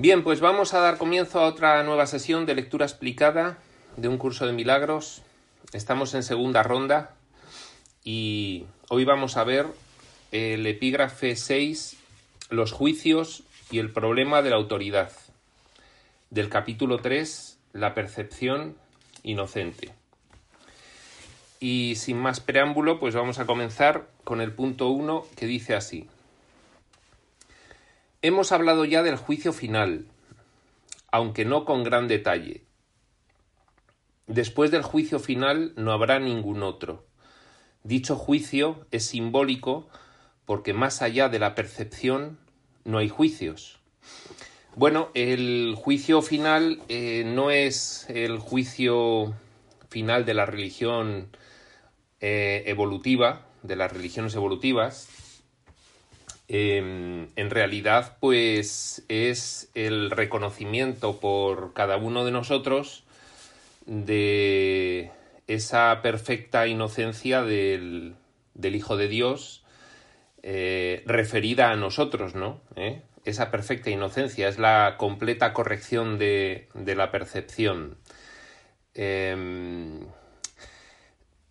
Bien, pues vamos a dar comienzo a otra nueva sesión de lectura explicada de un curso de milagros. Estamos en segunda ronda y hoy vamos a ver el epígrafe 6, los juicios y el problema de la autoridad. Del capítulo 3, la percepción inocente. Y sin más preámbulo, pues vamos a comenzar con el punto 1 que dice así. Hemos hablado ya del juicio final, aunque no con gran detalle. Después del juicio final no habrá ningún otro. Dicho juicio es simbólico porque más allá de la percepción no hay juicios. Bueno, el juicio final eh, no es el juicio final de la religión eh, evolutiva, de las religiones evolutivas, Em, en realidad pues es el reconocimiento por cada uno de nosotros de esa perfecta inocencia del, Hijo de Dios eh, referida a nosotros, ¿no? ¿Eh? Esa perfecta inocencia es la completa corrección de, de la percepción. Em,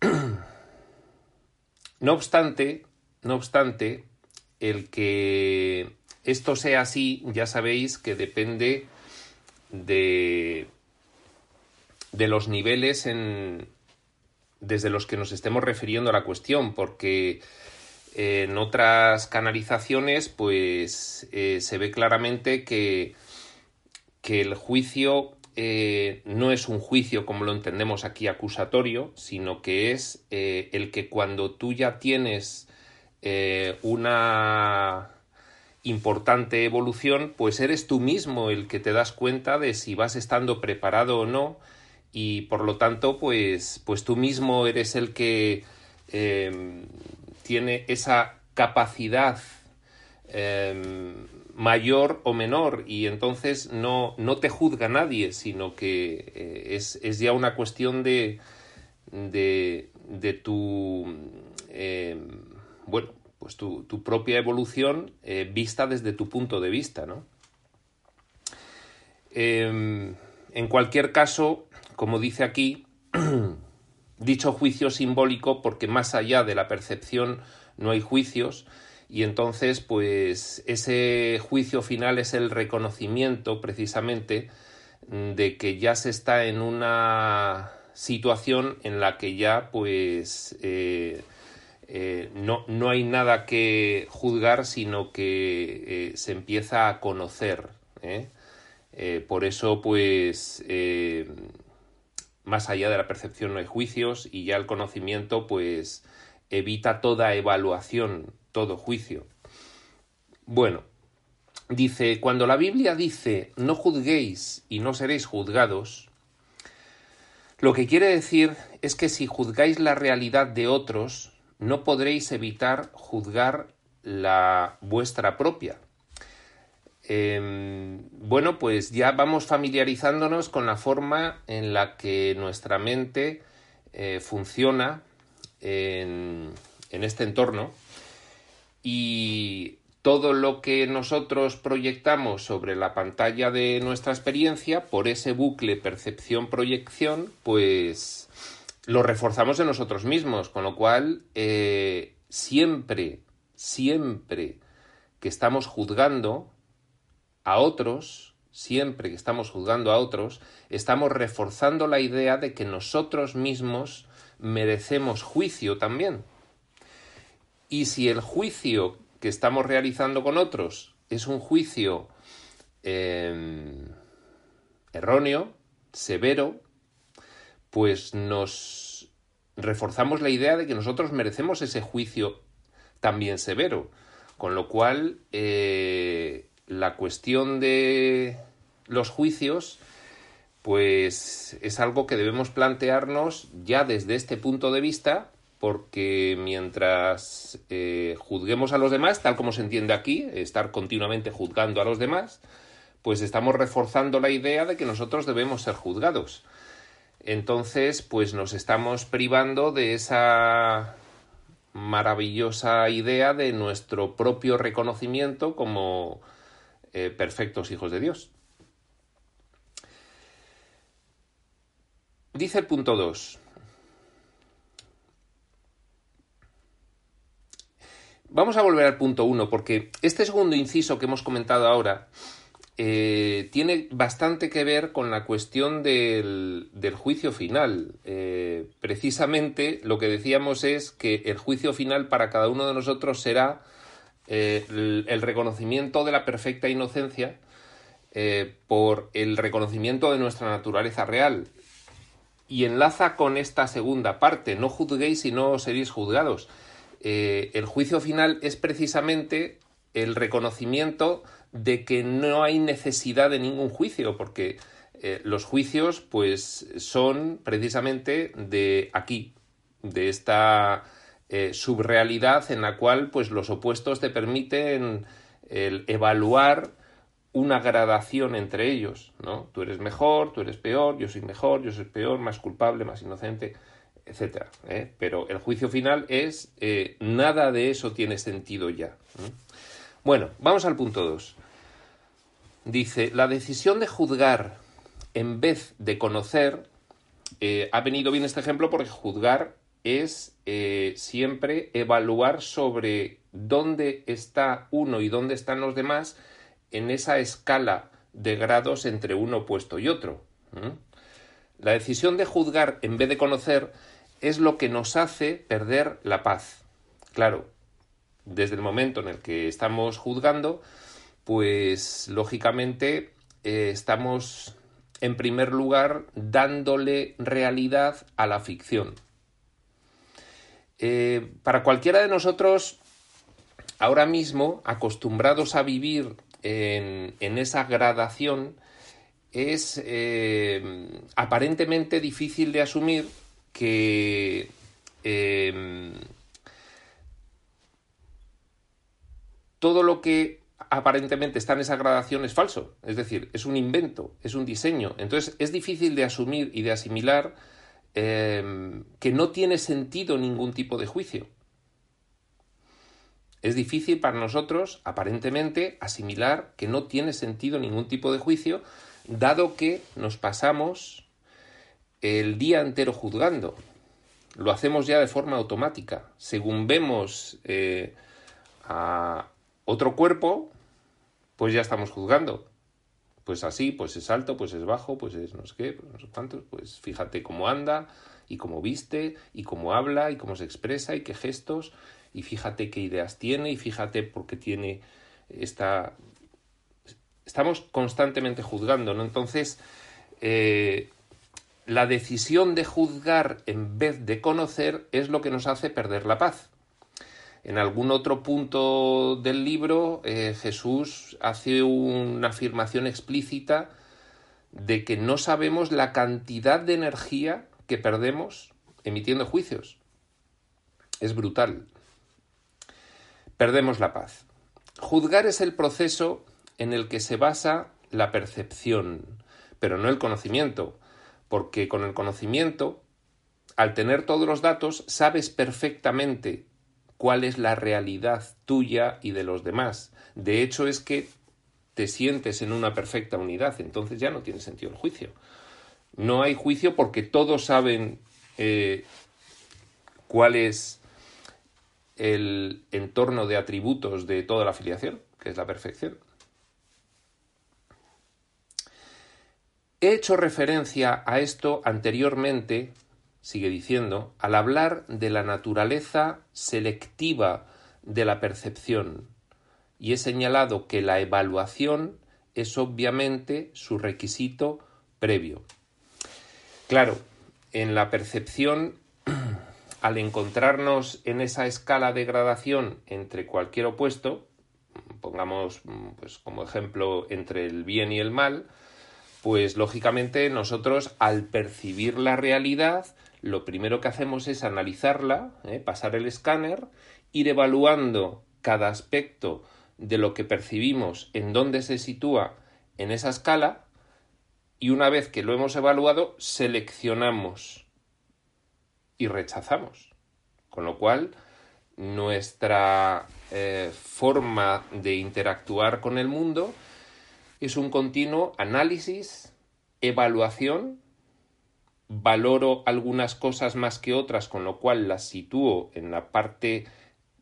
no obstante, no obstante, el que esto sea así, ya sabéis que depende de, de los niveles en, desde los que nos estemos refiriendo a la cuestión, porque en otras canalizaciones, pues eh, se ve claramente que, que el juicio eh, no es un juicio como lo entendemos aquí acusatorio, sino que es eh, el que cuando tú ya tienes eh, una importante evolución, pues eres tú mismo el que te das cuenta de si vas estando preparado o no y por lo tanto pues, pues tú mismo eres el que em, tiene esa capacidad em, mayor o menor y entonces no, no te juzga nadie, sino que eh, es, es, ya una cuestión de, de, de tu em, bueno, pues tu, propia evolución eh, vista desde tu punto de vista, ¿no? Em, en cualquier caso, como dice aquí, dicho juicio simbólico porque más allá de la percepción no hay juicios y entonces pues ese juicio final es el reconocimiento precisamente de que ya se está en una situación en la que ya pues eh, eh, no, no, hay nada que juzgar, sino que eh, se empieza a conocer. ¿eh? por eso, pues, más allá de la percepción no hay juicios y ya el conocimiento, pues, evita toda evaluación, todo juicio. Bueno, dice, cuando la Biblia dice no juzguéis y no seréis juzgados, lo que quiere decir es que si juzgáis la realidad de otros, no podréis evitar juzgar la vuestra propia. Em, bueno, pues ya vamos familiarizándonos con la forma en la que nuestra mente eh, funciona en, en este entorno y todo lo que nosotros proyectamos sobre la pantalla de nuestra experiencia por ese bucle percepción-proyección, pues lo reforzamos en nosotros mismos, con lo cual eh, siempre, siempre que estamos juzgando a otros, siempre que estamos juzgando a otros, estamos reforzando la idea de que nosotros mismos merecemos juicio también. Y si el juicio que estamos realizando con otros es un juicio em, erróneo, severo, pues nos reforzamos la idea de que nosotros merecemos ese juicio también severo. Con lo cual, eh, la cuestión de los juicios, pues es algo que debemos plantearnos ya desde este punto de vista, porque mientras eh, juzguemos a los demás, tal como se entiende aquí, estar continuamente juzgando a los demás, pues estamos reforzando la idea de que nosotros debemos ser juzgados entonces, pues nos estamos privando de esa maravillosa idea de nuestro propio reconocimiento como eh, perfectos hijos de Dios. Dice el punto 2. Vamos a volver al punto 1 porque este segundo inciso que hemos comentado ahora eh, tiene bastante que ver con la cuestión del, juicio final. Eh, precisamente lo que decíamos es que el juicio final para cada uno de nosotros será eh, el, reconocimiento de la perfecta inocencia por el reconocimiento de nuestra naturaleza real. Y enlaza con esta segunda parte, no juzguéis y no seréis juzgados. el juicio final es precisamente el reconocimiento de que no hay necesidad de ningún juicio, porque eh, los juicios pues son precisamente de aquí, de esta eh, subrealidad en la cual pues los opuestos te permiten el evaluar una gradación entre ellos, ¿no? Tú eres mejor, tú eres peor, yo soy mejor, yo soy peor, más culpable, más inocente, etcétera. ¿eh? Pero el juicio final es nada de eso tiene sentido ya. Bueno, vamos al punto 2. Dice, la decisión de juzgar en vez de conocer, eh, ha venido bien este ejemplo porque juzgar es eh, siempre evaluar sobre dónde está uno y dónde están los demás en esa escala de grados entre uno opuesto y otro. La decisión de juzgar en vez de conocer es lo que nos hace perder la paz. Claro, desde el momento en el que estamos juzgando, pues lógicamente eh, estamos en primer lugar dándole realidad a la ficción. Eh, para cualquiera de nosotros, ahora mismo, acostumbrados a vivir en, esa gradación, es eh, aparentemente difícil de asumir que todo lo que aparentemente está en esa gradación es falso, es decir, es un invento, es un diseño. Entonces es difícil de asumir y de asimilar em, que no tiene sentido ningún tipo de juicio. Es difícil para nosotros, aparentemente, asimilar que no tiene sentido ningún tipo de juicio, dado que nos pasamos el día entero juzgando. Lo hacemos ya de forma automática. Según vemos eh, a, otro cuerpo, pues ya estamos juzgando. Pues así, pues es alto, pues es bajo, pues es no sé qué, pues no sé cuántos, pues fíjate cómo anda y cómo viste y cómo habla y cómo se expresa y qué gestos y fíjate qué ideas tiene y fíjate por qué tiene esta... Estamos constantemente juzgando, ¿no? Entonces, eh, la decisión de juzgar en vez de conocer es lo que nos hace perder la paz. En algún otro punto del libro, eh, Jesús hace una afirmación explícita de que no sabemos la cantidad de energía que perdemos emitiendo juicios. Es brutal. Perdemos la paz. Juzgar es el proceso en el que se basa la percepción, pero no el conocimiento, porque con el conocimiento, al tener todos los datos, sabes perfectamente cuál es la realidad tuya y de los demás. De hecho, es que te sientes en una perfecta unidad, entonces ya no tiene sentido el juicio. No hay juicio porque todos saben eh, cuál es el entorno de atributos de toda la afiliación, que es la perfección. He hecho referencia a esto anteriormente sigue diciendo, al hablar de la naturaleza selectiva de la percepción, y he señalado que la evaluación es obviamente su requisito previo. Claro, en la percepción, al encontrarnos en esa escala de gradación entre cualquier opuesto, pongamos pues, como ejemplo entre el bien y el mal, pues lógicamente nosotros al percibir la realidad lo primero que hacemos es analizarla, ¿eh? pasar el escáner, ir evaluando cada aspecto de lo que percibimos, en dónde se sitúa en esa escala, y una vez que lo hemos evaluado, seleccionamos y rechazamos. Con lo cual, nuestra eh, forma de interactuar con el mundo es un continuo análisis, evaluación valoro algunas cosas más que otras, con lo cual las sitúo en la parte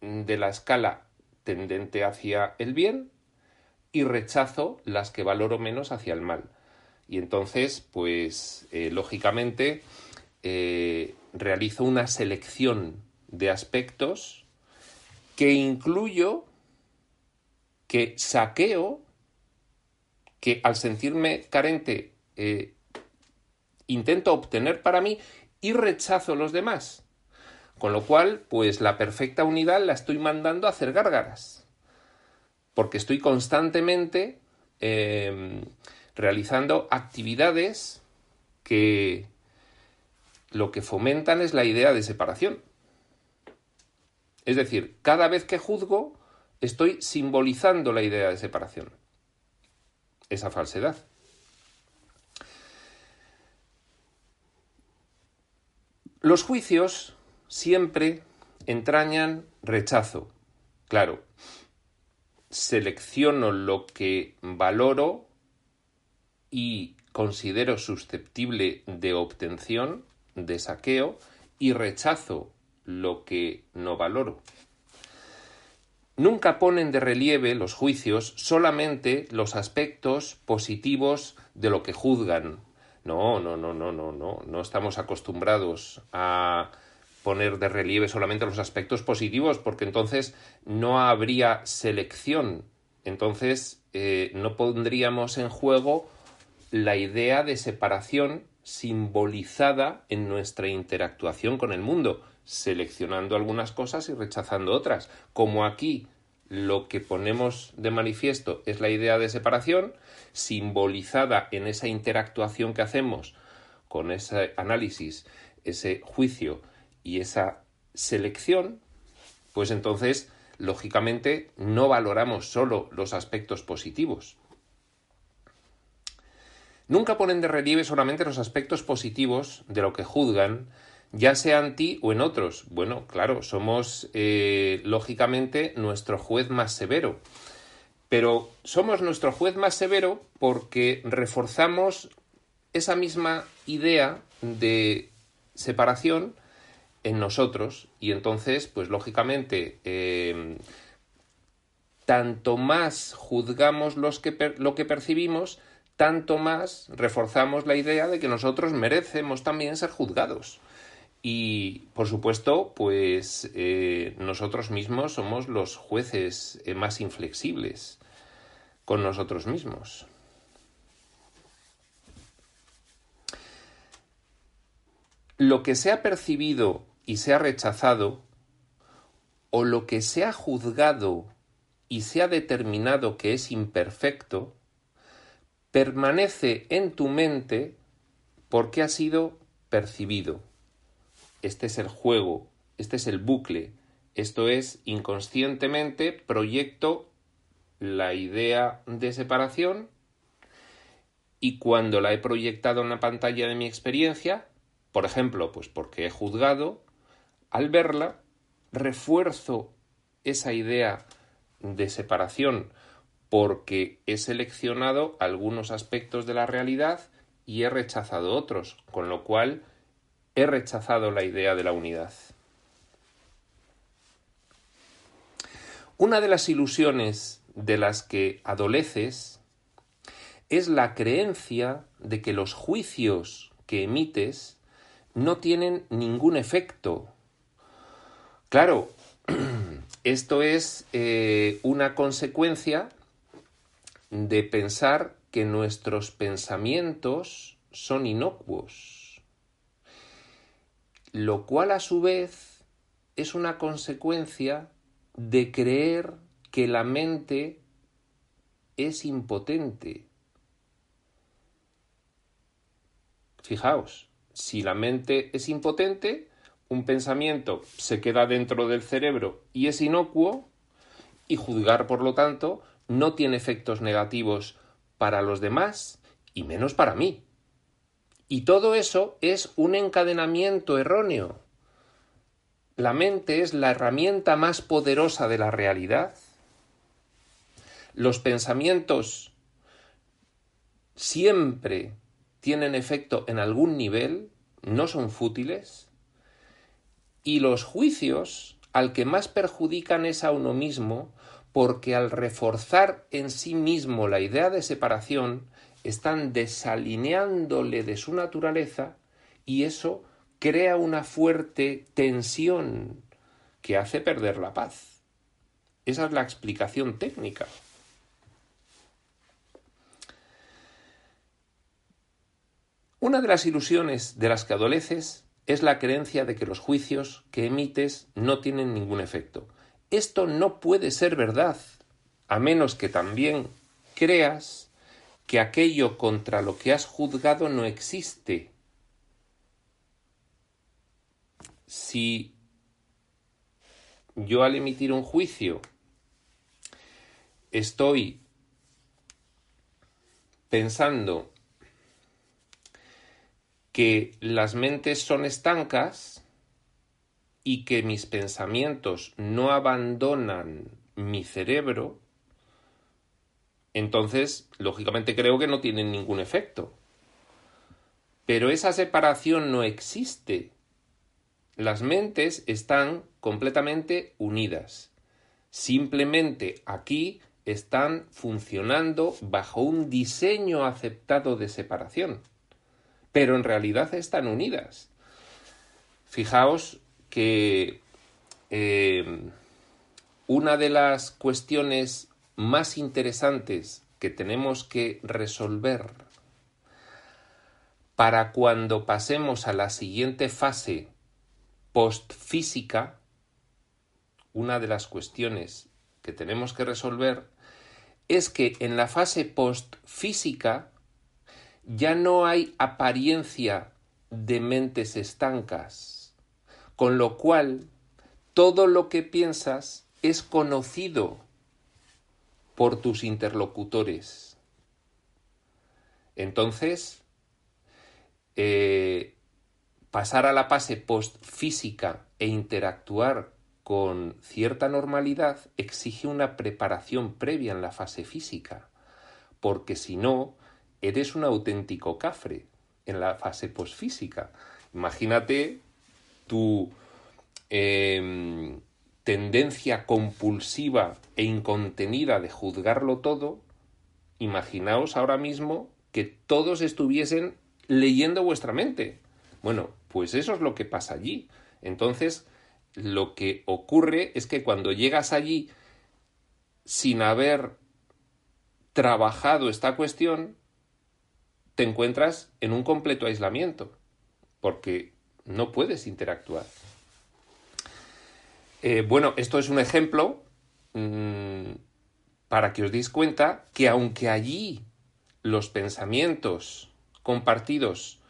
de la escala tendente hacia el bien y rechazo las que valoro menos hacia el mal. Y entonces, pues, eh, lógicamente, eh, realizo una selección de aspectos que incluyo, que saqueo, que al sentirme carente eh, intento obtener para mí y rechazo los demás. Con lo cual, pues la perfecta unidad la estoy mandando a hacer gárgaras. Porque estoy constantemente em, realizando actividades que lo que fomentan es la idea de separación. Es decir, cada vez que juzgo, estoy simbolizando la idea de separación. Esa falsedad. Los juicios siempre entrañan rechazo. Claro, selecciono lo que valoro y considero susceptible de obtención, de saqueo, y rechazo lo que no valoro. Nunca ponen de relieve los juicios solamente los aspectos positivos de lo que juzgan, no, no, no, no, no, no. No estamos acostumbrados a poner de relieve solamente los aspectos positivos, porque entonces no habría selección. Entonces eh, no pondríamos en juego la idea de separación simbolizada en nuestra interactuación con el mundo, seleccionando algunas cosas y rechazando otras. Como aquí lo que ponemos de manifiesto es la idea de separación, simbolizada en esa interactuación que hacemos con ese análisis, ese juicio y esa selección, pues entonces, lógicamente, no valoramos solo los aspectos positivos. Nunca ponen de relieve solamente los aspectos positivos de lo que juzgan, ya sea en ti o en otros. Bueno, claro, somos eh, lógicamente nuestro juez más severo. Pero somos nuestro juez más severo porque reforzamos esa misma idea de separación en nosotros y entonces, pues lógicamente, em, tanto más juzgamos lo que percibimos, tanto más reforzamos la idea de que nosotros merecemos también ser juzgados. Y, por supuesto, pues eh, nosotros mismos somos los jueces eh, más inflexibles con nosotros mismos. Lo que se ha percibido y se ha rechazado, o lo que se ha juzgado y se ha determinado que es imperfecto, permanece en tu mente porque ha sido percibido este es el juego, este es el bucle, esto es inconscientemente proyecto la idea de separación y cuando la he proyectado en la pantalla de mi experiencia, por ejemplo, pues porque he juzgado, al verla, refuerzo esa idea de separación porque he seleccionado algunos aspectos de la realidad y he rechazado otros, con lo cual he rechazado la idea de la unidad. Una de las ilusiones de las que adoleces es la creencia de que los juicios que emites no tienen ningún efecto. Claro, esto es eh, una consecuencia de pensar que nuestros pensamientos son inocuos lo cual a su vez es una consecuencia de creer que la mente es impotente. Fijaos, si la mente es impotente, un pensamiento se queda dentro del cerebro y es inocuo, y juzgar, por lo tanto, no tiene efectos negativos para los demás y menos para mí. Y todo eso es un encadenamiento erróneo. La mente es la herramienta más poderosa de la realidad. Los pensamientos siempre tienen efecto en algún nivel, no son fútiles y los juicios al que más perjudican es a uno mismo porque al reforzar en sí mismo la idea de separación están desalineándole de su naturaleza y eso crea una fuerte tensión que hace perder la paz. Esa es la explicación técnica. Una de las ilusiones de las que adoleces es la creencia de que los juicios que emites no tienen ningún efecto. Esto no puede ser verdad, a menos que también creas que aquello contra lo que has juzgado no existe. Si yo al emitir un juicio estoy pensando que las mentes son estancas y que mis pensamientos no abandonan mi cerebro, entonces, lógicamente creo que no tienen ningún efecto. Pero esa separación no existe. Las mentes están completamente unidas. Simplemente aquí están funcionando bajo un diseño aceptado de separación. Pero en realidad están unidas. Fijaos que eh, una de las cuestiones más interesantes que tenemos que resolver para cuando pasemos a la siguiente fase postfísica, una de las cuestiones que tenemos que resolver es que en la fase postfísica ya no hay apariencia de mentes estancas, con lo cual todo lo que piensas es conocido por tus interlocutores. Entonces, eh, pasar a la fase postfísica e interactuar con cierta normalidad exige una preparación previa en la fase física, porque si no, eres un auténtico cafre en la fase postfísica. Imagínate tu tendencia compulsiva e incontenida de juzgarlo todo, imaginaos ahora mismo que todos estuviesen leyendo vuestra mente. Bueno, pues eso es lo que pasa allí. Entonces, lo que ocurre es que cuando llegas allí sin haber trabajado esta cuestión, te encuentras en un completo aislamiento, porque no puedes interactuar. Eh, bueno, esto es un ejemplo mm, para que os deis cuenta que aunque allí los pensamientos compartidos,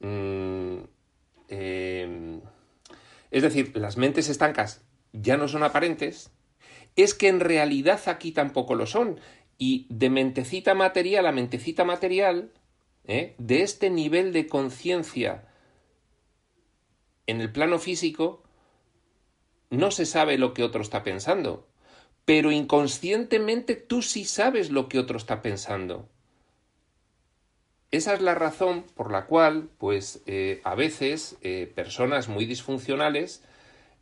mm, eh, es decir, las mentes estancas ya no son aparentes, es que en realidad aquí tampoco lo son. Y de mentecita material a mentecita material, ¿eh? de este nivel de conciencia en el plano físico, no se sabe lo que otro está pensando, pero inconscientemente tú sí sabes lo que otro está pensando. Esa es la razón por la cual, pues, eh, a veces eh, personas muy disfuncionales,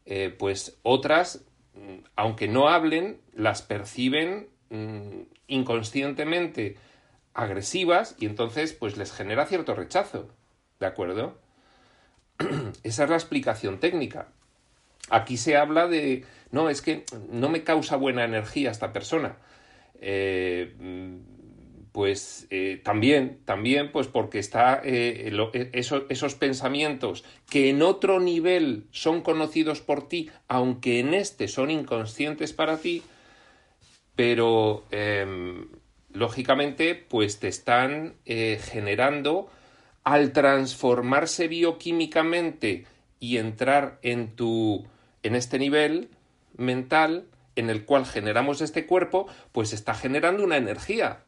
eh, pues otras, mm, aunque no hablen, las perciben mm, inconscientemente agresivas y entonces, pues, les genera cierto rechazo. ¿De acuerdo? Esa es la explicación técnica. Aquí se habla de, no, es que no me causa buena energía esta persona. Eh, pues eh, también, también, pues porque está eh, esos pensamientos que en otro nivel son conocidos por ti, aunque en este son inconscientes para ti, pero em, lógicamente, pues te están generando al transformarse bioquímicamente y entrar en tu en este nivel mental en el cual generamos este cuerpo, pues está generando una energía.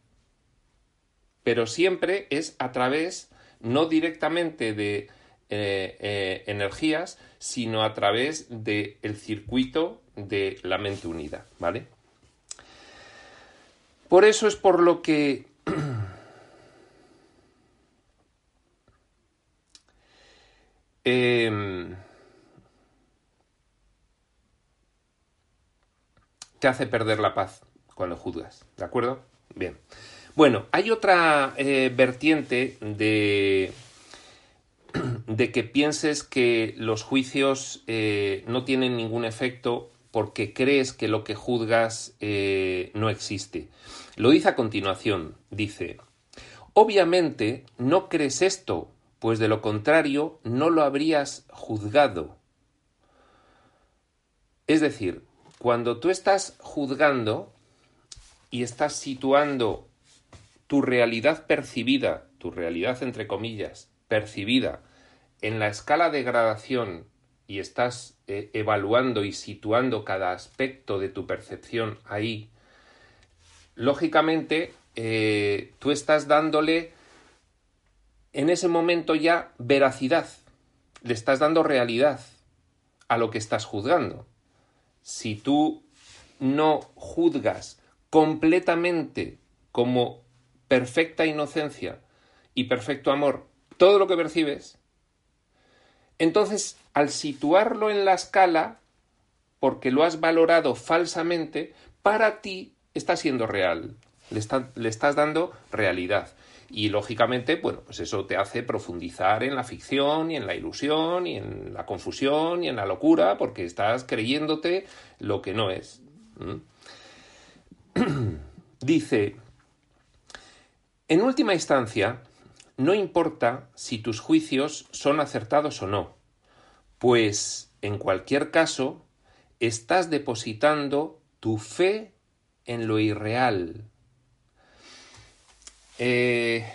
Pero siempre es a través, no directamente de eh, eh, energías, sino a través del circuito de la mente unida, ¿vale? Por eso es por lo que te hace perder la paz cuando juzgas, ¿de acuerdo? Bien. Bueno, hay otra eh, vertiente de, de que pienses que los juicios eh, no tienen ningún efecto porque crees que lo que juzgas eh, no existe. Lo dice a continuación, dice, obviamente no crees esto, pues de lo contrario no lo habrías juzgado. Es decir, cuando tú estás juzgando y estás situando tu realidad percibida, tu realidad entre comillas, percibida, en la escala de gradación y estás eh, evaluando y situando cada aspecto de tu percepción ahí, lógicamente eh, tú estás dándole en ese momento ya veracidad, le estás dando realidad a lo que estás juzgando. Si tú no juzgas completamente como perfecta inocencia y perfecto amor todo lo que percibes, entonces al situarlo en la escala, porque lo has valorado falsamente, para ti está siendo real, le, estás dando realidad. Y lógicamente, bueno, pues eso te hace profundizar en la ficción y en la ilusión y en la confusión y en la locura porque estás creyéndote lo que no es. Dice, en última instancia, no importa si tus juicios son acertados o no, pues en cualquier caso estás depositando tu fe en lo irreal, eh,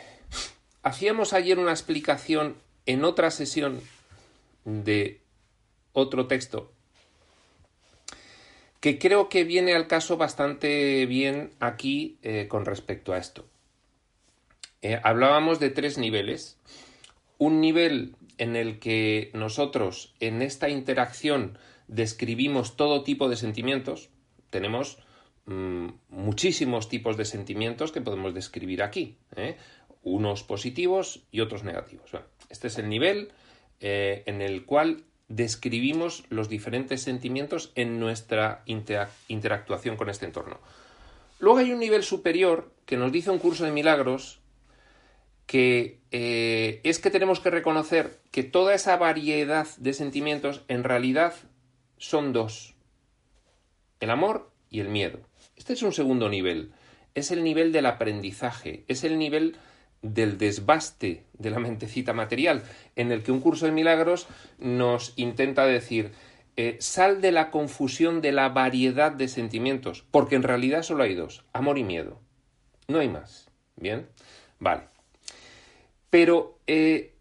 hacíamos ayer una explicación en otra sesión de otro texto que creo que viene al caso bastante bien aquí eh, con respecto a esto. Eh, hablábamos de tres niveles. Un nivel en el que nosotros en esta interacción describimos todo tipo de sentimientos. Tenemos Mm, muchísimos tipos de sentimientos que podemos describir aquí, ¿eh? unos positivos y otros negativos. este es el nivel eh, en el cual describimos los diferentes sentimientos en nuestra interactuación con este entorno. Luego hay un nivel superior que nos dice un curso de milagros que eh, es que tenemos que reconocer que toda esa variedad de sentimientos en realidad son dos, el amor y el miedo. Este es un segundo nivel. Es el nivel del aprendizaje, es el nivel del desbaste de la mentecita material, en el que un curso de milagros nos intenta decir eh, sal de la confusión de la variedad de sentimientos, porque en realidad solo hay dos, amor y miedo. No hay más. ¿Bien? Vale. Pero eh,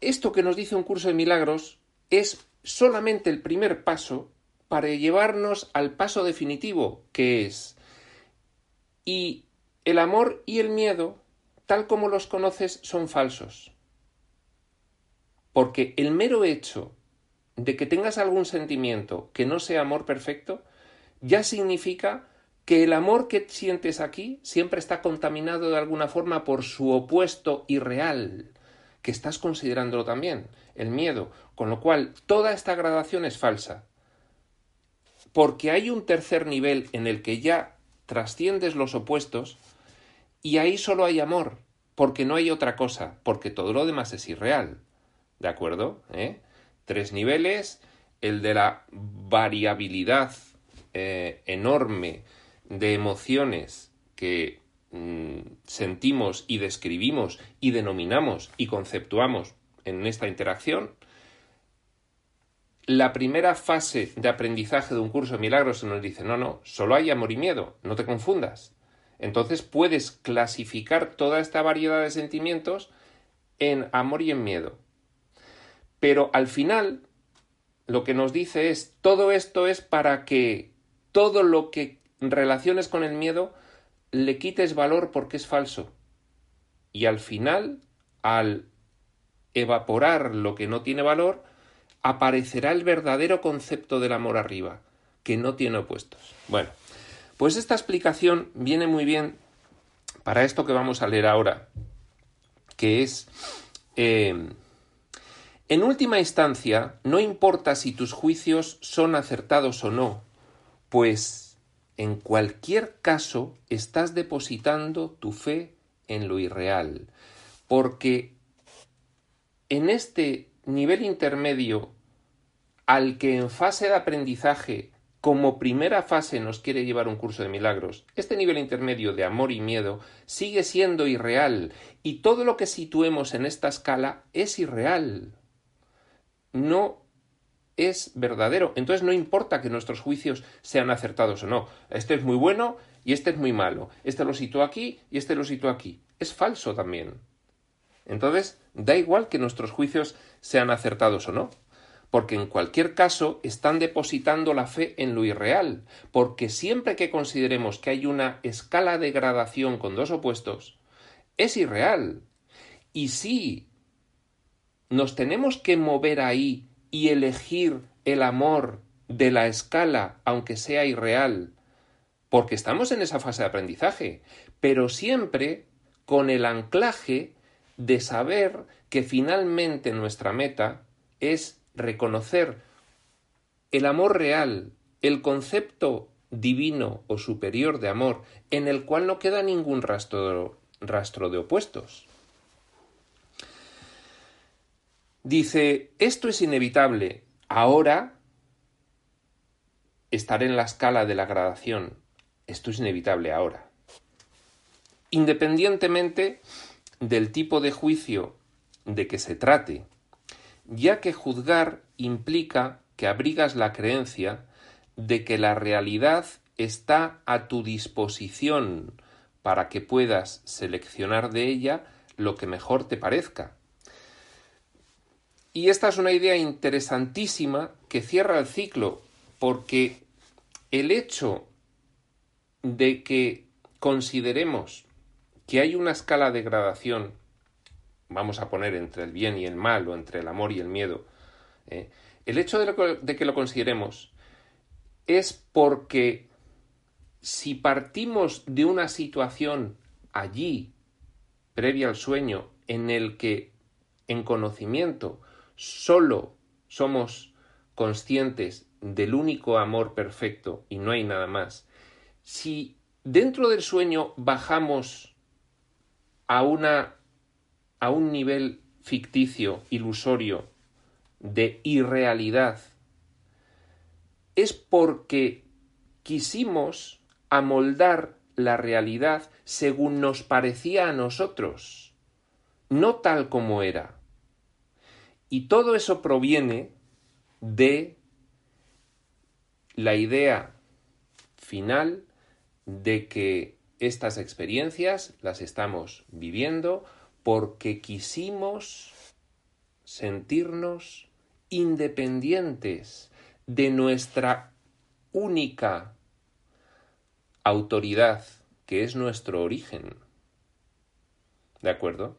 esto que nos dice un curso de milagros es solamente el primer paso para llevarnos al paso definitivo, que es y el amor y el miedo, tal como los conoces, son falsos. Porque el mero hecho de que tengas algún sentimiento que no sea amor perfecto, ya significa que el amor que sientes aquí siempre está contaminado de alguna forma por su opuesto irreal, que estás considerándolo también, el miedo, con lo cual toda esta gradación es falsa porque hay un tercer nivel en el que ya trasciendes los opuestos y ahí solo hay amor, porque no hay otra cosa, porque todo lo demás es irreal. ¿De acuerdo? ¿Eh? Tres niveles, el de la variabilidad eh, enorme de emociones que mm, sentimos y describimos y denominamos y conceptuamos en esta interacción, la primera fase de aprendizaje de un curso de milagros se nos dice, no, no, solo hay amor y miedo, no te confundas. Entonces puedes clasificar toda esta variedad de sentimientos en amor y en miedo. Pero al final lo que nos dice es, todo esto es para que todo lo que relaciones con el miedo le quites valor porque es falso. Y al final, al evaporar lo que no tiene valor, aparecerá el verdadero concepto del amor arriba, que no tiene opuestos. Bueno, pues esta explicación viene muy bien para esto que vamos a leer ahora, que es, eh, en última instancia, no importa si tus juicios son acertados o no, pues en cualquier caso estás depositando tu fe en lo irreal, porque en este nivel intermedio al que en fase de aprendizaje como primera fase nos quiere llevar un curso de milagros, este nivel intermedio de amor y miedo sigue siendo irreal y todo lo que situemos en esta escala es irreal. No es verdadero. Entonces no importa que nuestros juicios sean acertados o no. Este es muy bueno y este es muy malo. Este lo sitúo aquí y este lo sitúo aquí. Es falso también. Entonces da igual que nuestros juicios sean acertados o no porque en cualquier caso están depositando la fe en lo irreal, porque siempre que consideremos que hay una escala de gradación con dos opuestos, es irreal. Y si nos tenemos que mover ahí y elegir el amor de la escala, aunque sea irreal, porque estamos en esa fase de aprendizaje, pero siempre con el anclaje de saber que finalmente nuestra meta es reconocer el amor real, el concepto divino o superior de amor, en el cual no queda ningún rastro, rastro de opuestos. Dice, esto es inevitable. Ahora estar en la escala de la gradación. Esto es inevitable ahora. Independientemente del tipo de juicio de que se trate, ya que juzgar implica que abrigas la creencia de que la realidad está a tu disposición para que puedas seleccionar de ella lo que mejor te parezca. Y esta es una idea interesantísima que cierra el ciclo, porque el hecho de que consideremos que hay una escala de gradación vamos a poner entre el bien y el mal o entre el amor y el miedo, ¿eh? el hecho de, que lo consideremos es porque si partimos de una situación allí, previa al sueño, en el que en conocimiento solo somos conscientes del único amor perfecto y no hay nada más, si dentro del sueño bajamos a una a un nivel ficticio, ilusorio, de irrealidad, es porque quisimos amoldar la realidad según nos parecía a nosotros, no tal como era. Y todo eso proviene de la idea final de que estas experiencias las estamos viviendo porque quisimos sentirnos independientes de nuestra única autoridad, que es nuestro origen. ¿De acuerdo?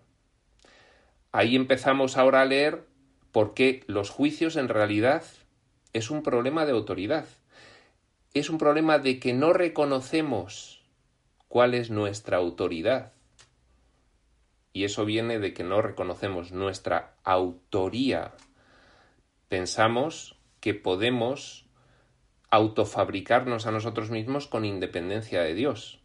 Ahí empezamos ahora a leer por qué los juicios en realidad es un problema de autoridad. Es un problema de que no reconocemos cuál es nuestra autoridad y eso viene de que no reconocemos nuestra autoría. Pensamos que podemos autofabricarnos a nosotros mismos con independencia de Dios.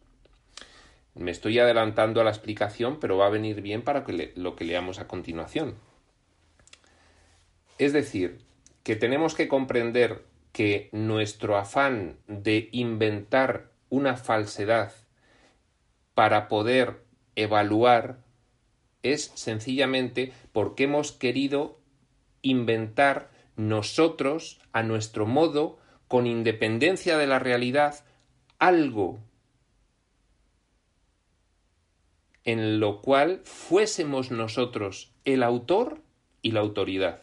Me estoy adelantando a la explicación, pero va a venir bien para que lo que leamos a continuación. Es decir, que tenemos que comprender que nuestro afán de inventar una falsedad para poder evaluar es sencillamente porque hemos querido inventar nosotros, a nuestro modo, con independencia de la realidad, algo en lo cual fuésemos nosotros el autor y la autoridad.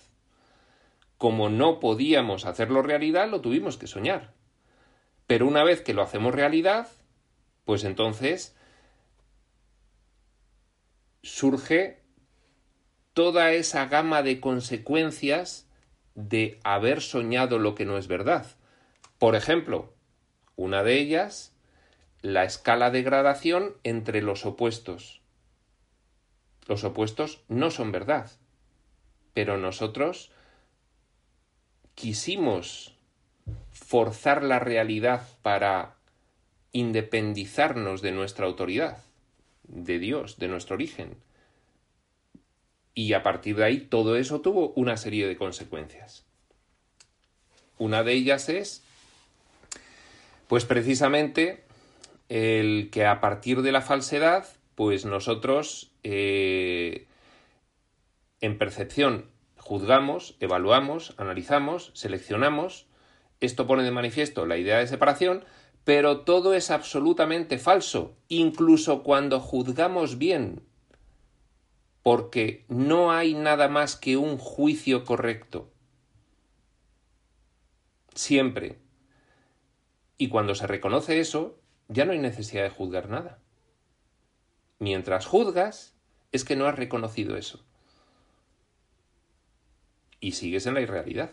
Como no podíamos hacerlo realidad, lo tuvimos que soñar. Pero una vez que lo hacemos realidad, pues entonces surge toda esa gama de consecuencias de haber soñado lo que no es verdad. Por ejemplo, una de ellas, la escala de gradación entre los opuestos. Los opuestos no son verdad, pero nosotros quisimos forzar la realidad para independizarnos de nuestra autoridad, de Dios, de nuestro origen. Y a partir de ahí todo eso tuvo una serie de consecuencias. Una de ellas es, pues precisamente, el que a partir de la falsedad, pues nosotros eh, en percepción juzgamos, evaluamos, analizamos, seleccionamos. Esto pone de manifiesto la idea de separación, pero todo es absolutamente falso, incluso cuando juzgamos bien, porque no hay nada más que un juicio correcto. Siempre. Y cuando se reconoce eso, ya no hay necesidad de juzgar nada. Mientras juzgas, es que no has reconocido eso. Y sigues en la irrealidad.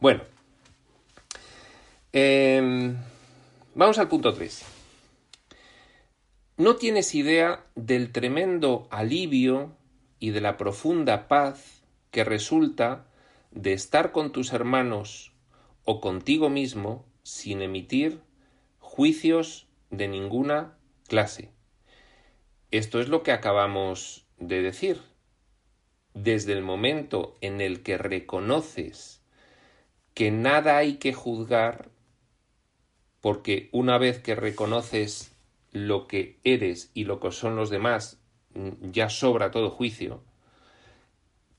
Bueno, em, vamos al punto 3. No tienes idea del tremendo alivio y de la profunda paz que resulta de estar con tus hermanos o contigo mismo sin emitir juicios de ninguna clase. Esto es lo que acabamos de decir. Desde el momento en el que reconoces que nada hay que juzgar, porque una vez que reconoces lo que eres y lo que son los demás, mm, ya sobra todo juicio,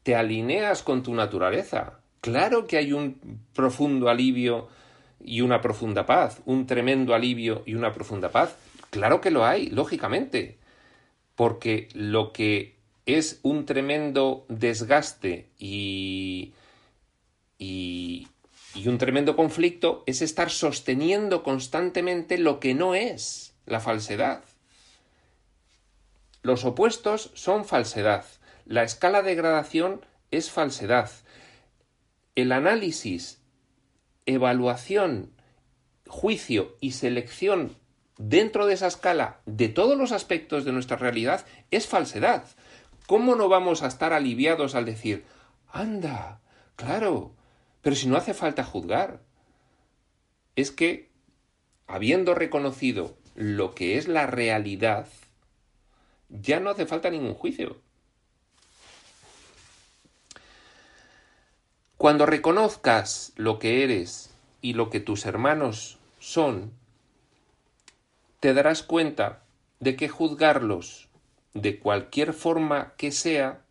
te alineas con tu naturaleza. Claro que hay un profundo alivio y una profunda paz, un tremendo alivio y una profunda paz. Claro que lo hay, lógicamente, porque lo que es un tremendo desgaste y, y, y un tremendo conflicto es estar sosteniendo constantemente lo que no es la falsedad. Los opuestos son falsedad. La escala de gradación es falsedad. El análisis, evaluación, juicio y selección dentro de esa escala de todos los aspectos de nuestra realidad es falsedad. ¿Cómo no vamos a estar aliviados al decir, anda, claro, pero si no hace falta juzgar? Es que, habiendo reconocido lo que es la realidad, ya no hace falta ningún juicio. Cuando reconozcas lo que eres y lo que tus hermanos son, te darás cuenta de que juzgarlos de cualquier forma que sea,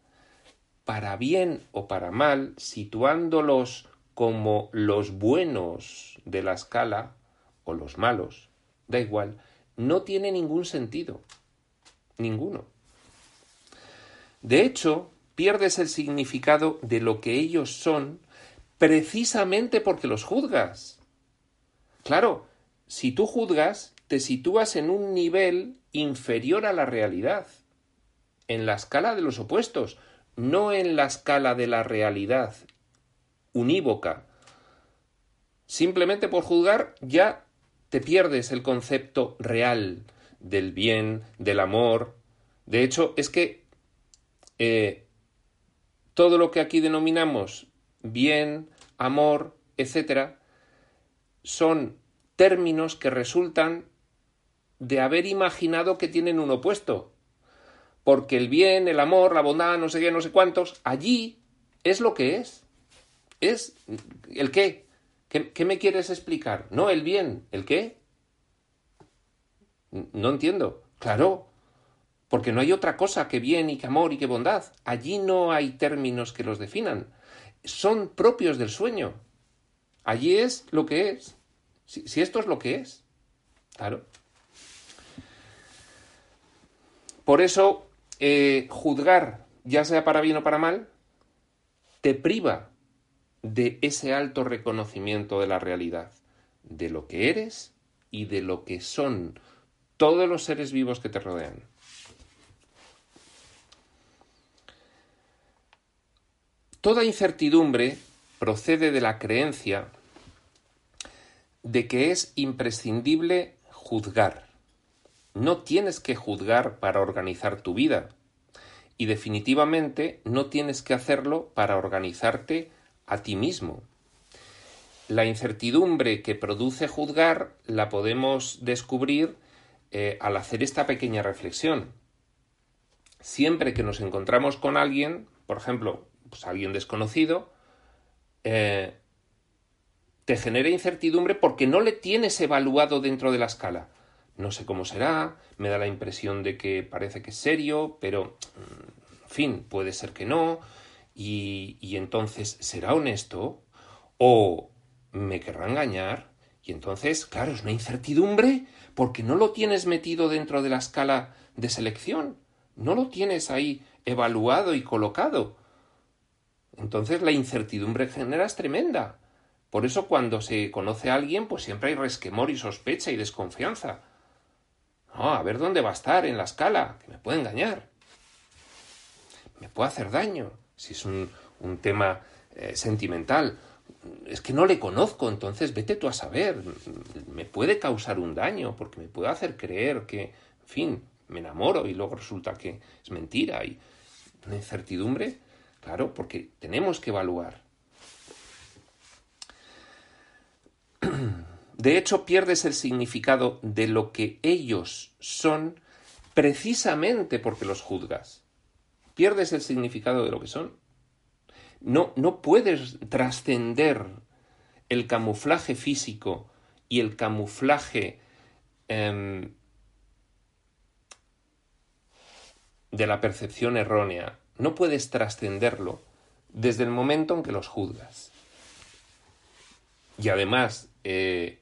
para bien o para mal, situándolos como los buenos de la escala o los malos, da igual, no tiene ningún sentido. Ninguno. De hecho, pierdes el significado de lo que ellos son precisamente porque los juzgas. Claro, si tú juzgas, te sitúas en un nivel inferior a la realidad, en la escala de los opuestos, no en la escala de la realidad unívoca. Simplemente por juzgar ya te pierdes el concepto real del bien, del amor. De hecho, es que eh, todo lo que aquí denominamos bien, amor, etcétera, son términos que resultan de haber imaginado que tienen un opuesto. Porque el bien, el amor, la bondad, no sé qué, no sé cuántos, allí es lo que es. Es el qué. ¿Qué, me quieres explicar? No el bien, ¿el qué? No entiendo. Claro, porque no hay otra cosa que bien y que amor y que bondad. Allí no hay términos que los definan. Son propios del sueño. Allí es lo que es. Si, esto es lo que es. Claro. Por eso, eh, juzgar, ya sea para bien o para mal, te priva de ese alto reconocimiento de la realidad, de lo que eres y de lo que son todos los seres vivos que te rodean. Toda incertidumbre procede de la creencia de que es imprescindible juzgar. No tienes que juzgar para organizar tu vida y definitivamente no tienes que hacerlo para organizarte a ti mismo. la incertidumbre que produce juzgar la podemos descubrir eh, al hacer esta pequeña reflexión. Siempre que nos encontramos con alguien, por ejemplo, pues alguien desconocido, eh, te genera incertidumbre porque no le tienes evaluado dentro de la escala. No sé cómo será, me da la impresión de que parece que es serio, pero, mm, en fin, puede ser que no, y, entonces, ¿será honesto? ¿O me querrá engañar? Y entonces, claro, es una incertidumbre porque no lo tienes metido dentro de la escala de selección, no lo tienes ahí evaluado y colocado. Entonces la incertidumbre genera es tremenda. Por eso cuando se conoce a alguien, pues siempre hay resquemor y sospecha y desconfianza. a ver dónde va a estar en la escala, que me puede engañar. Me puede hacer daño, si es un, tema eh, sentimental. Es que no le conozco, entonces vete tú a saber. Me puede causar un daño, porque me puede hacer creer que, en fin, me enamoro y luego resulta que es mentira y una incertidumbre. Claro, porque tenemos que evaluar. De hecho, pierdes el significado de lo que ellos son precisamente porque los juzgas. Pierdes el significado de lo que son. No, no puedes trascender el camuflaje físico y el camuflaje em, de la percepción errónea. No puedes trascenderlo desde el momento en que los juzgas. Y además, eh,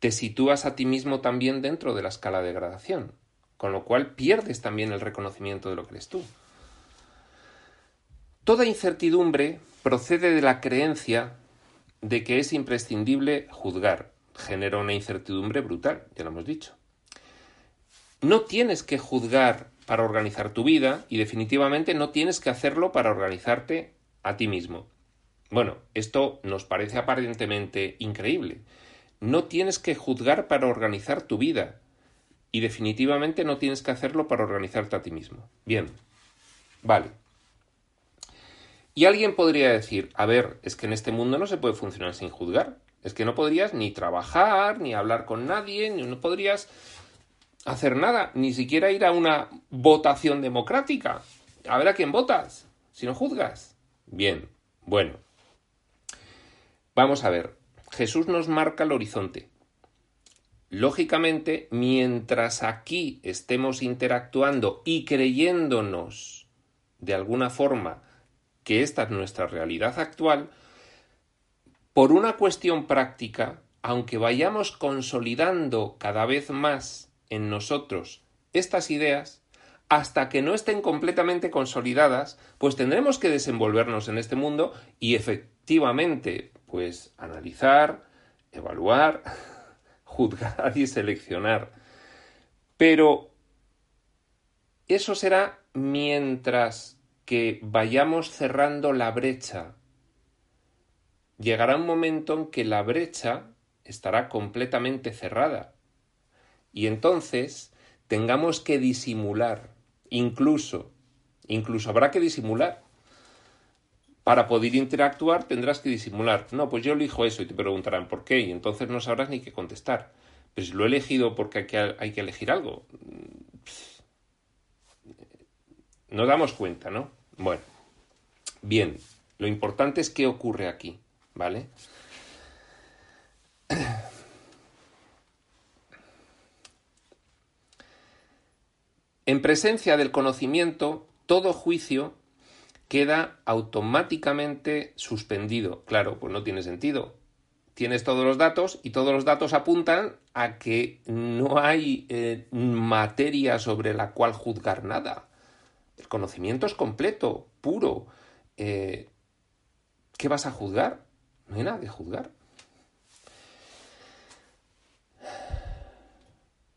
te sitúas a ti mismo también dentro de la escala de gradación, con lo cual pierdes también el reconocimiento de lo que eres tú. Toda incertidumbre procede de la creencia de que es imprescindible juzgar. Genera una incertidumbre brutal, ya lo hemos dicho. No tienes que juzgar para organizar tu vida y definitivamente no tienes que hacerlo para organizarte a ti mismo. Bueno, esto nos parece aparentemente increíble. No tienes que juzgar para organizar tu vida y definitivamente no tienes que hacerlo para organizarte a ti mismo. Bien, vale. Y alguien podría decir, a ver, es que en este mundo no se puede funcionar sin juzgar. Es que no podrías ni trabajar, ni hablar con nadie, ni no podrías hacer nada, ni siquiera ir a una votación democrática. A ver a quién votas, si no juzgas. Bien, bueno, Vamos a ver, Jesús nos marca el horizonte. Lógicamente, mientras aquí estemos interactuando y creyéndonos de alguna forma que esta es nuestra realidad actual, por una cuestión práctica, aunque vayamos consolidando cada vez más en nosotros estas ideas, hasta que no estén completamente consolidadas, pues tendremos que desenvolvernos en este mundo y efectivamente pues analizar, evaluar, juzgar y seleccionar. Pero eso será mientras que vayamos cerrando la brecha. Llegará un momento en que la brecha estará completamente cerrada. Y entonces tengamos que disimular, incluso, incluso habrá que disimular para poder interactuar tendrás que disimular. No, pues yo elijo eso y te preguntarán por qué y entonces no sabrás ni qué contestar. Si lo he elegido porque hay que, hay que elegir algo. Nos damos cuenta, ¿no? Bueno, bien, lo importante es qué ocurre aquí, ¿vale? En presencia del conocimiento, todo juicio queda automáticamente suspendido. Claro, pues no tiene sentido. Tienes todos los datos y todos los datos apuntan a que no hay eh, materia sobre la cual juzgar nada. El conocimiento es completo, puro. Eh, ¿Qué vas a juzgar? No hay nada de juzgar.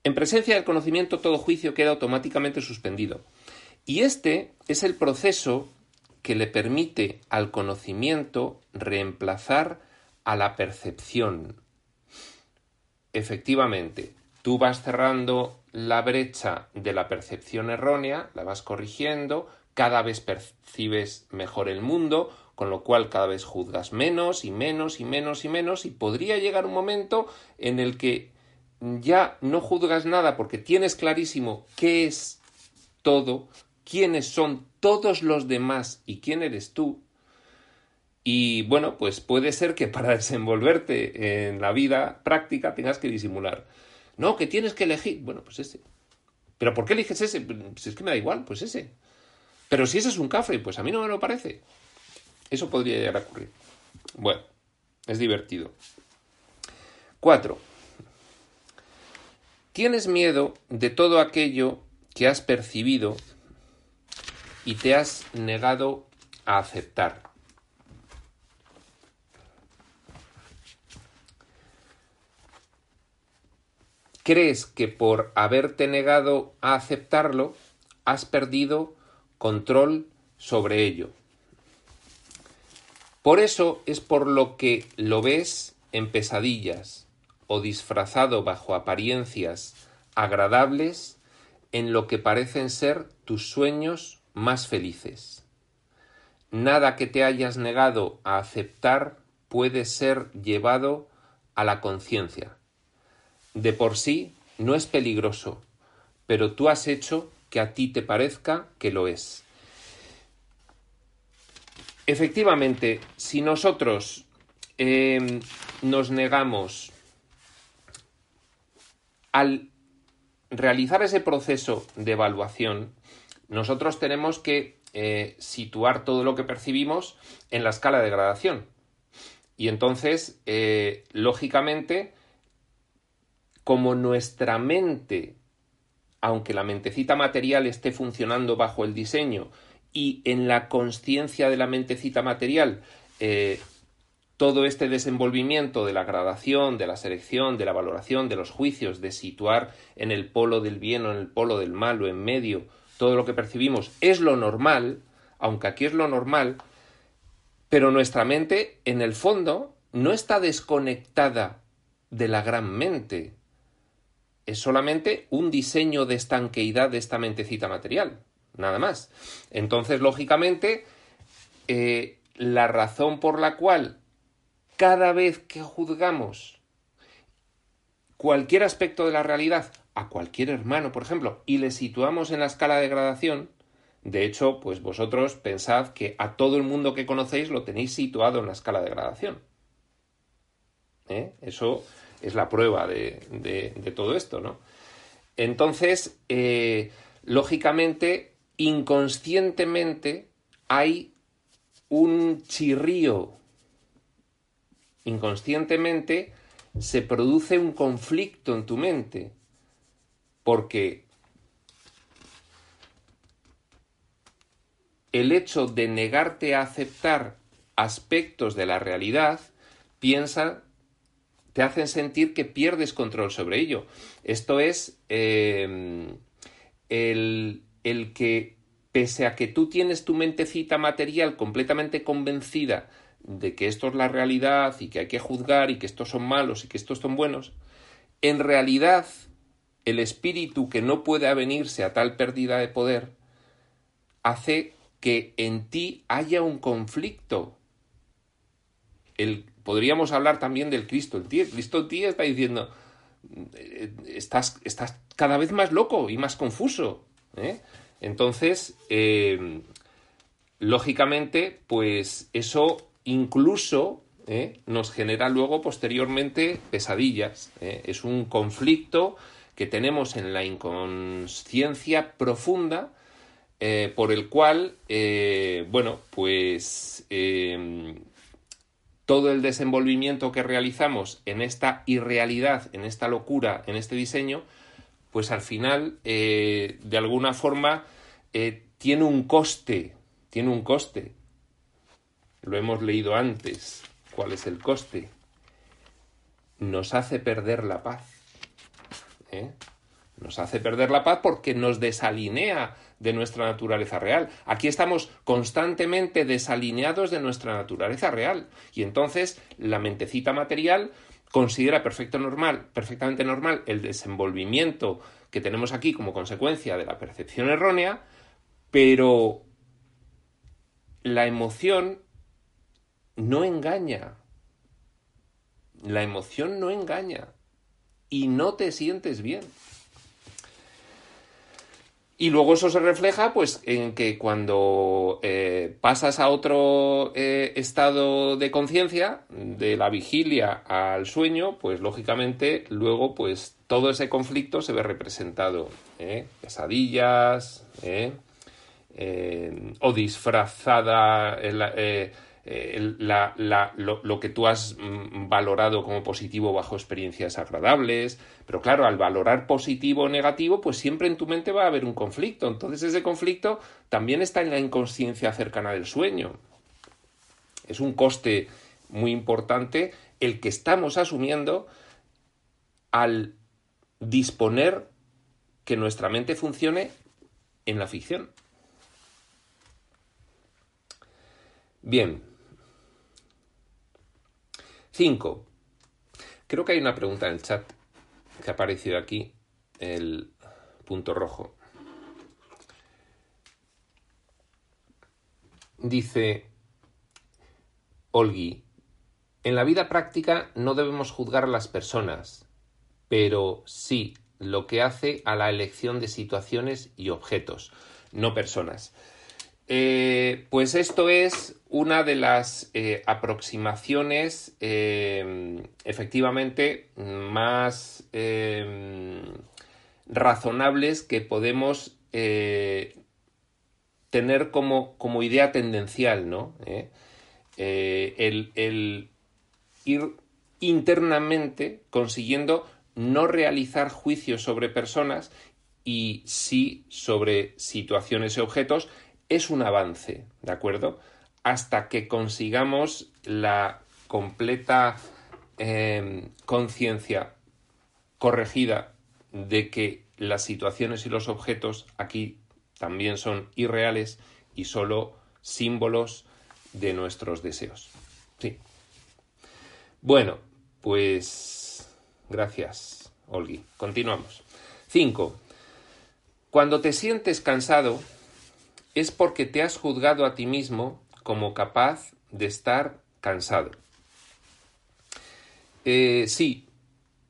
En presencia del conocimiento todo juicio queda automáticamente suspendido. Y este es el proceso que le permite al conocimiento reemplazar a la percepción. Efectivamente, tú vas cerrando la brecha de la percepción errónea, la vas corrigiendo, cada vez percibes mejor el mundo, con lo cual cada vez juzgas menos y menos y menos y menos y podría llegar un momento en el que ya no juzgas nada porque tienes clarísimo qué es todo, quiénes son todos los demás y quién eres tú. Y bueno, pues puede ser que para desenvolverte en la vida práctica tengas que disimular. No, que tienes que elegir. Bueno, pues ese. ¿Pero por qué eliges ese? Si es que me da igual, pues ese. Pero si ese es un café, pues a mí no me lo parece. Eso podría llegar a ocurrir. Bueno, es divertido. Cuatro. Tienes miedo de todo aquello que has percibido y te has negado a aceptar. Crees que por haberte negado a aceptarlo has perdido control sobre ello. Por eso es por lo que lo ves en pesadillas o disfrazado bajo apariencias agradables en lo que parecen ser tus sueños más felices. Nada que te hayas negado a aceptar puede ser llevado a la conciencia. De por sí no es peligroso, pero tú has hecho que a ti te parezca que lo es. Efectivamente, si nosotros em, nos negamos al realizar ese proceso de evaluación, nosotros tenemos que eh, situar todo lo que percibimos en la escala de gradación. Y entonces, eh, lógicamente, como nuestra mente, aunque la mentecita material esté funcionando bajo el diseño y en la conciencia de la mentecita material eh, todo este desenvolvimiento de la gradación, de la selección, de la valoración, de los juicios, de situar en el polo del bien o en el polo del mal o en medio todo lo que percibimos es lo normal, aunque aquí es lo normal, pero nuestra mente en el fondo no está desconectada de la gran mente. Es solamente un diseño de estanqueidad de esta mentecita material nada más. Entonces, lógicamente, eh, la razón por la cual cada vez que juzgamos cualquier aspecto de la realidad a cualquier hermano, por ejemplo, y le situamos en la escala de gradación, de hecho, pues vosotros pensad que a todo el mundo que conocéis lo tenéis situado en la escala de gradación. ¿Eh? Eso es la prueba de, todo esto, ¿no? Entonces, eh, lógicamente, inconscientemente hay un chirrío. Inconscientemente se produce un conflicto en tu mente. Porque el hecho de negarte a aceptar aspectos de la realidad, piensa, te hacen sentir que pierdes control sobre ello. Esto es eh, el, el que, pese a que tú tienes tu mentecita material completamente convencida de que esto es la realidad y que hay que juzgar y que estos son malos y que estos son buenos, en realidad el espíritu que no puede avenirse a tal pérdida de poder hace que en ti haya un conflicto. El, podríamos hablar también del Cristo en ti. El Cristo en ti está diciendo, eh, estás, estás cada vez más loco y más confuso. ¿eh? Entonces, eh, lógicamente, pues eso incluso nos genera luego posteriormente pesadillas. Es un conflicto que tenemos en la inconsciencia profunda por el cual, bueno, pues todo el desenvolvimiento que realizamos en esta irrealidad, en esta locura, en este diseño, pues al final, eh, de alguna forma, eh, tiene un coste, tiene un coste. Lo hemos leído antes. ¿Cuál es el coste? Nos hace perder la paz. ¿Eh? Nos hace perder la paz porque nos desalinea de nuestra naturaleza real. Aquí estamos constantemente desalineados de nuestra naturaleza real. Y entonces la mentecita material considera perfecto normal, perfectamente normal el desenvolvimiento que tenemos aquí como consecuencia de la percepción errónea, pero la emoción no engaña. La emoción no engaña. Y no te sientes bien. Y luego eso se refleja pues en que cuando eh, pasas a otro eh, estado de conciencia, de la vigilia al sueño, pues lógicamente luego pues todo ese conflicto se ve representado. ¿eh? Pesadillas, o disfrazada eh, lo, que tú has mm, valorado como positivo bajo experiencias agradables, pero claro, al valorar positivo o negativo, pues siempre en tu mente va a haber un conflicto. Entonces ese conflicto también está en la inconsciencia cercana del sueño. Es un coste muy importante el que estamos asumiendo al disponer que nuestra mente funcione en la ficción. Bien, 5. Creo que hay una pregunta en el chat que ha aparecido aquí, el punto rojo. Dice Olgi, en la vida práctica no debemos juzgar a las personas, pero sí lo que hace a la elección de situaciones y objetos, no personas. Eh, pues esto es una de las eh, aproximaciones eh, efectivamente más razonables que podemos tener como, como, idea tendencial, ¿no? El, el ir internamente consiguiendo no realizar juicios sobre personas y sí sobre situaciones y objetos es un avance, ¿de acuerdo? Hasta que consigamos la completa em, conciencia corregida de que las situaciones y los objetos aquí también son irreales y solo símbolos de nuestros deseos. Sí. Bueno, pues gracias, Olgi. Continuamos. 5. Cuando te sientes cansado, es porque te has juzgado a ti mismo como capaz de estar cansado. Eh, sí,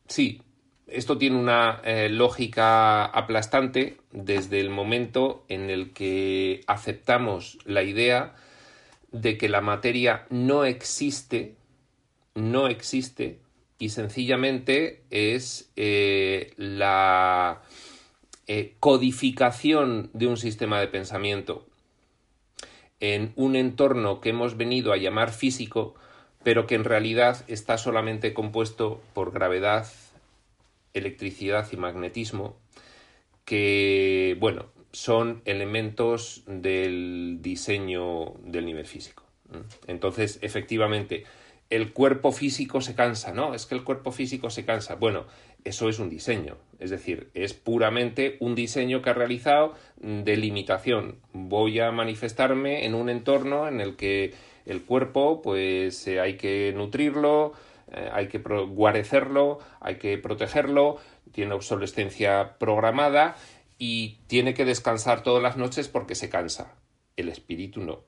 sí, esto tiene una eh, lógica aplastante desde el momento en el que aceptamos la idea de que la materia no existe, no existe, y sencillamente es eh, la eh, codificación de un sistema de pensamiento en un entorno que hemos venido a llamar físico, pero que en realidad está solamente compuesto por gravedad, electricidad y magnetismo, que, bueno, son elementos del diseño del nivel físico. Entonces, efectivamente, el cuerpo físico se cansa, ¿no? Es que el cuerpo físico se cansa. Bueno, eso es un diseño, es decir, es puramente un diseño que ha realizado de limitación. Voy a manifestarme en un entorno en el que el cuerpo, pues eh, hay que nutrirlo, eh, hay que guarecerlo, hay que protegerlo, tiene obsolescencia programada y tiene que descansar todas las noches porque se cansa. El espíritu no.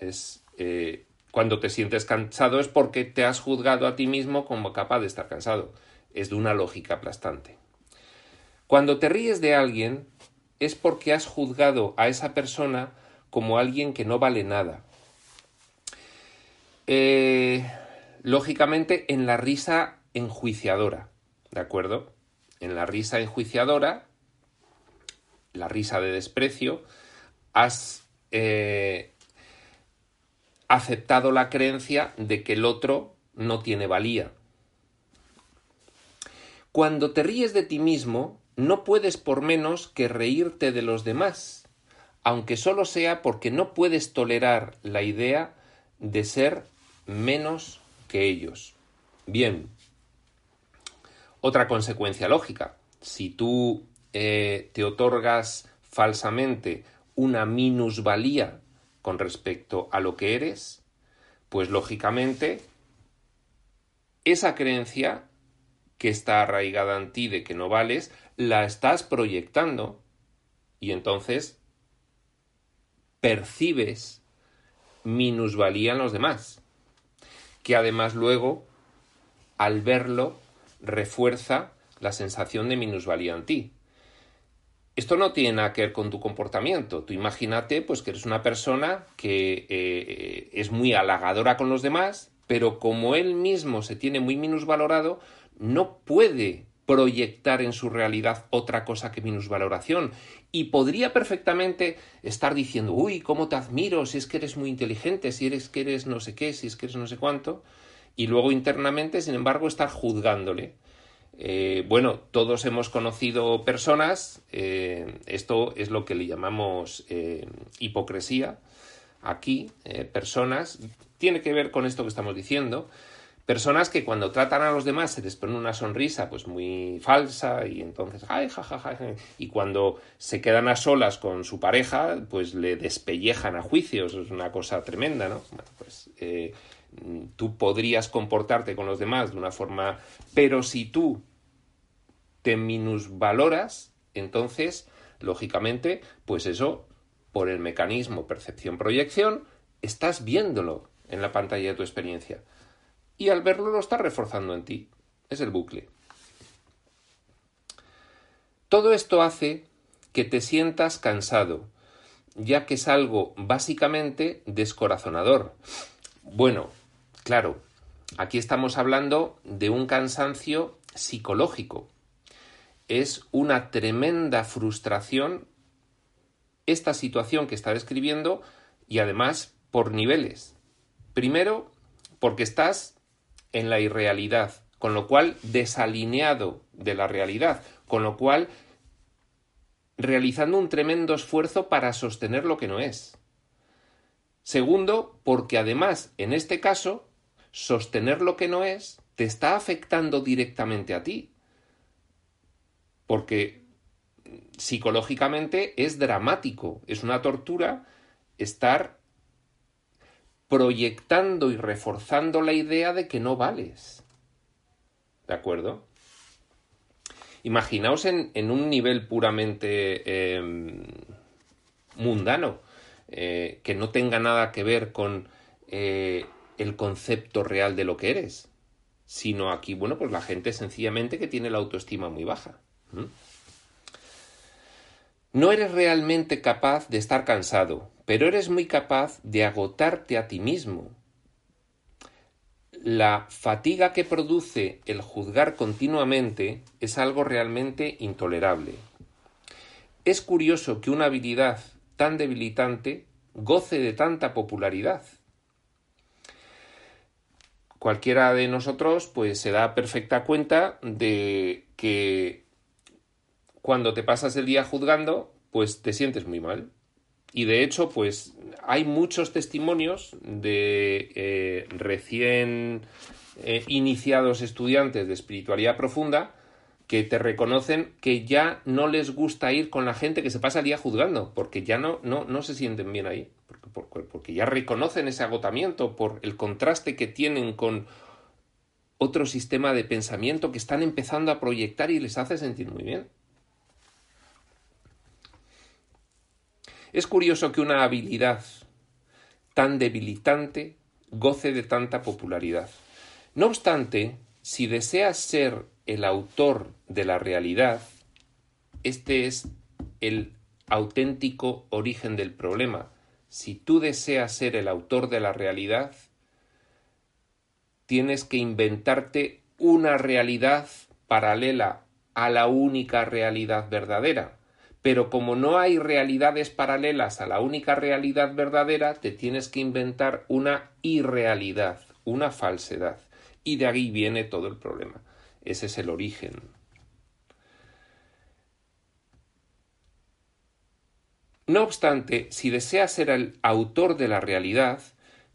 Es eh, cuando te sientes cansado es porque te has juzgado a ti mismo como capaz de estar cansado. Es de una lógica aplastante. Cuando te ríes de alguien es porque has juzgado a esa persona como alguien que no vale nada. Eh, lógicamente en la risa enjuiciadora, ¿de acuerdo? En la risa enjuiciadora, la risa de desprecio, has eh, aceptado la creencia de que el otro no tiene valía. Cuando te ríes de ti mismo, no puedes por menos que reírte de los demás, aunque solo sea porque no puedes tolerar la idea de ser menos que ellos. Bien, otra consecuencia lógica, si tú eh, te otorgas falsamente una minusvalía con respecto a lo que eres, pues lógicamente esa creencia que está arraigada en ti de que no vales, la estás proyectando y entonces percibes minusvalía en los demás. que además luego, al verlo, refuerza la sensación de minusvalía en ti. Esto no tiene nada que ver con tu comportamiento. Tú imagínate pues que eres una persona que eh, es muy halagadora con los demás, pero como él mismo se tiene muy minusvalorado, no puede proyectar en su realidad otra cosa que minusvaloración. Y podría perfectamente estar diciendo, uy, cómo te admiro, si es que eres muy inteligente, si eres que eres no sé qué, si es que eres no sé cuánto, y luego internamente, sin embargo, estar juzgándole. Eh, bueno, todos hemos conocido personas, eh, esto es lo que le llamamos eh, hipocresía, aquí, personas, tiene que ver con esto que estamos diciendo, personas que cuando tratan a los demás se les una sonrisa pues muy falsa y entonces ay jajaja y cuando se quedan a solas con su pareja pues le despellejan a juicios es una cosa tremenda no bueno, pues tú podrías comportarte con los demás de una forma, pero si tú te minusvaloras, entonces, lógicamente, pues eso, por el mecanismo percepción-proyección, estás viéndolo en la pantalla de tu experiencia. Y al verlo lo estás reforzando en ti. Es el bucle. Todo esto hace que te sientas cansado, ya que es algo básicamente descorazonador. Bueno, Claro, aquí estamos hablando de un cansancio psicológico. Es una tremenda frustración esta situación que está describiendo y además por niveles. Primero, porque estás en la irrealidad, con lo cual desalineado de la realidad, con lo cual realizando un tremendo esfuerzo para sostener lo que no es. Segundo, porque además, en este caso, sostener lo que no es te está afectando directamente a ti. Porque psicológicamente es dramático, es una tortura estar proyectando y reforzando la idea de que no vales. ¿De acuerdo? Imaginaos en, un nivel puramente em, mundano, eh, que no tenga nada que ver con eh, el concepto real de lo que eres, sino aquí, bueno, pues la gente sencillamente que tiene la autoestima muy baja. No eres realmente capaz de estar cansado, pero eres muy capaz de agotarte a ti mismo. La fatiga que produce el juzgar continuamente es algo realmente intolerable. Es curioso que una habilidad tan debilitante goce de tanta popularidad cualquiera de nosotros pues se da perfecta cuenta de que cuando te pasas el día juzgando pues te sientes muy mal y de hecho pues hay muchos testimonios de eh, recién eh, iniciados estudiantes de espiritualidad profunda que te reconocen que ya no les gusta ir con la gente que se pasa el día juzgando, porque ya no, no, no se sienten bien ahí porque ya reconocen ese agotamiento por el contraste que tienen con otro sistema de pensamiento que están empezando a proyectar y les hace sentir muy bien. Es curioso que una habilidad tan debilitante goce de tanta popularidad. No obstante, si deseas ser el autor de la realidad, este es el auténtico origen del problema, si tú deseas ser el autor de la realidad, tienes que inventarte una realidad paralela a la única realidad verdadera. Pero como no hay realidades paralelas a la única realidad verdadera, te tienes que inventar una irrealidad, una falsedad. Y de ahí viene todo el problema. Ese es el origen. No obstante, si deseas ser el autor de la realidad,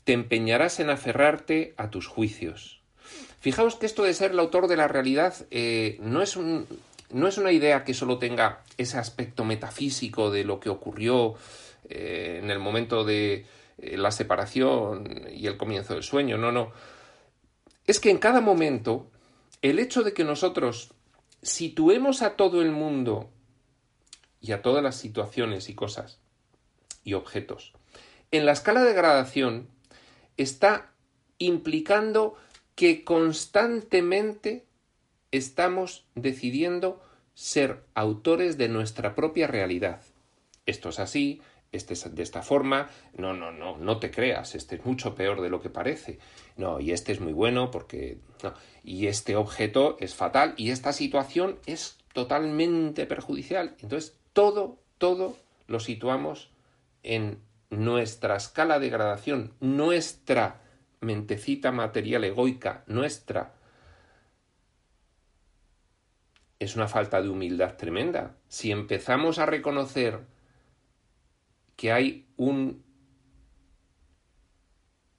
te empeñarás en aferrarte a tus juicios. Fijaos que esto de ser el autor de la realidad eh, no, es no, es una idea que solo tenga ese aspecto metafísico de lo que ocurrió eh, en el momento de eh, la separación y el comienzo del sueño, no, no. Es que en cada momento el hecho de que nosotros situemos a todo el mundo y a todas las situaciones y cosas y objetos. En la escala de gradación está implicando que constantemente estamos decidiendo ser autores de nuestra propia realidad. Esto es así, este es de esta forma, no, no, no, no te creas, este es mucho peor de lo que parece. No, y este es muy bueno porque no, y este objeto es fatal y esta situación es totalmente perjudicial. Entonces, todo, todo lo situamos en nuestra escala de gradación, nuestra mentecita material egoica, nuestra es una falta de humildad tremenda. Si empezamos a reconocer que hay un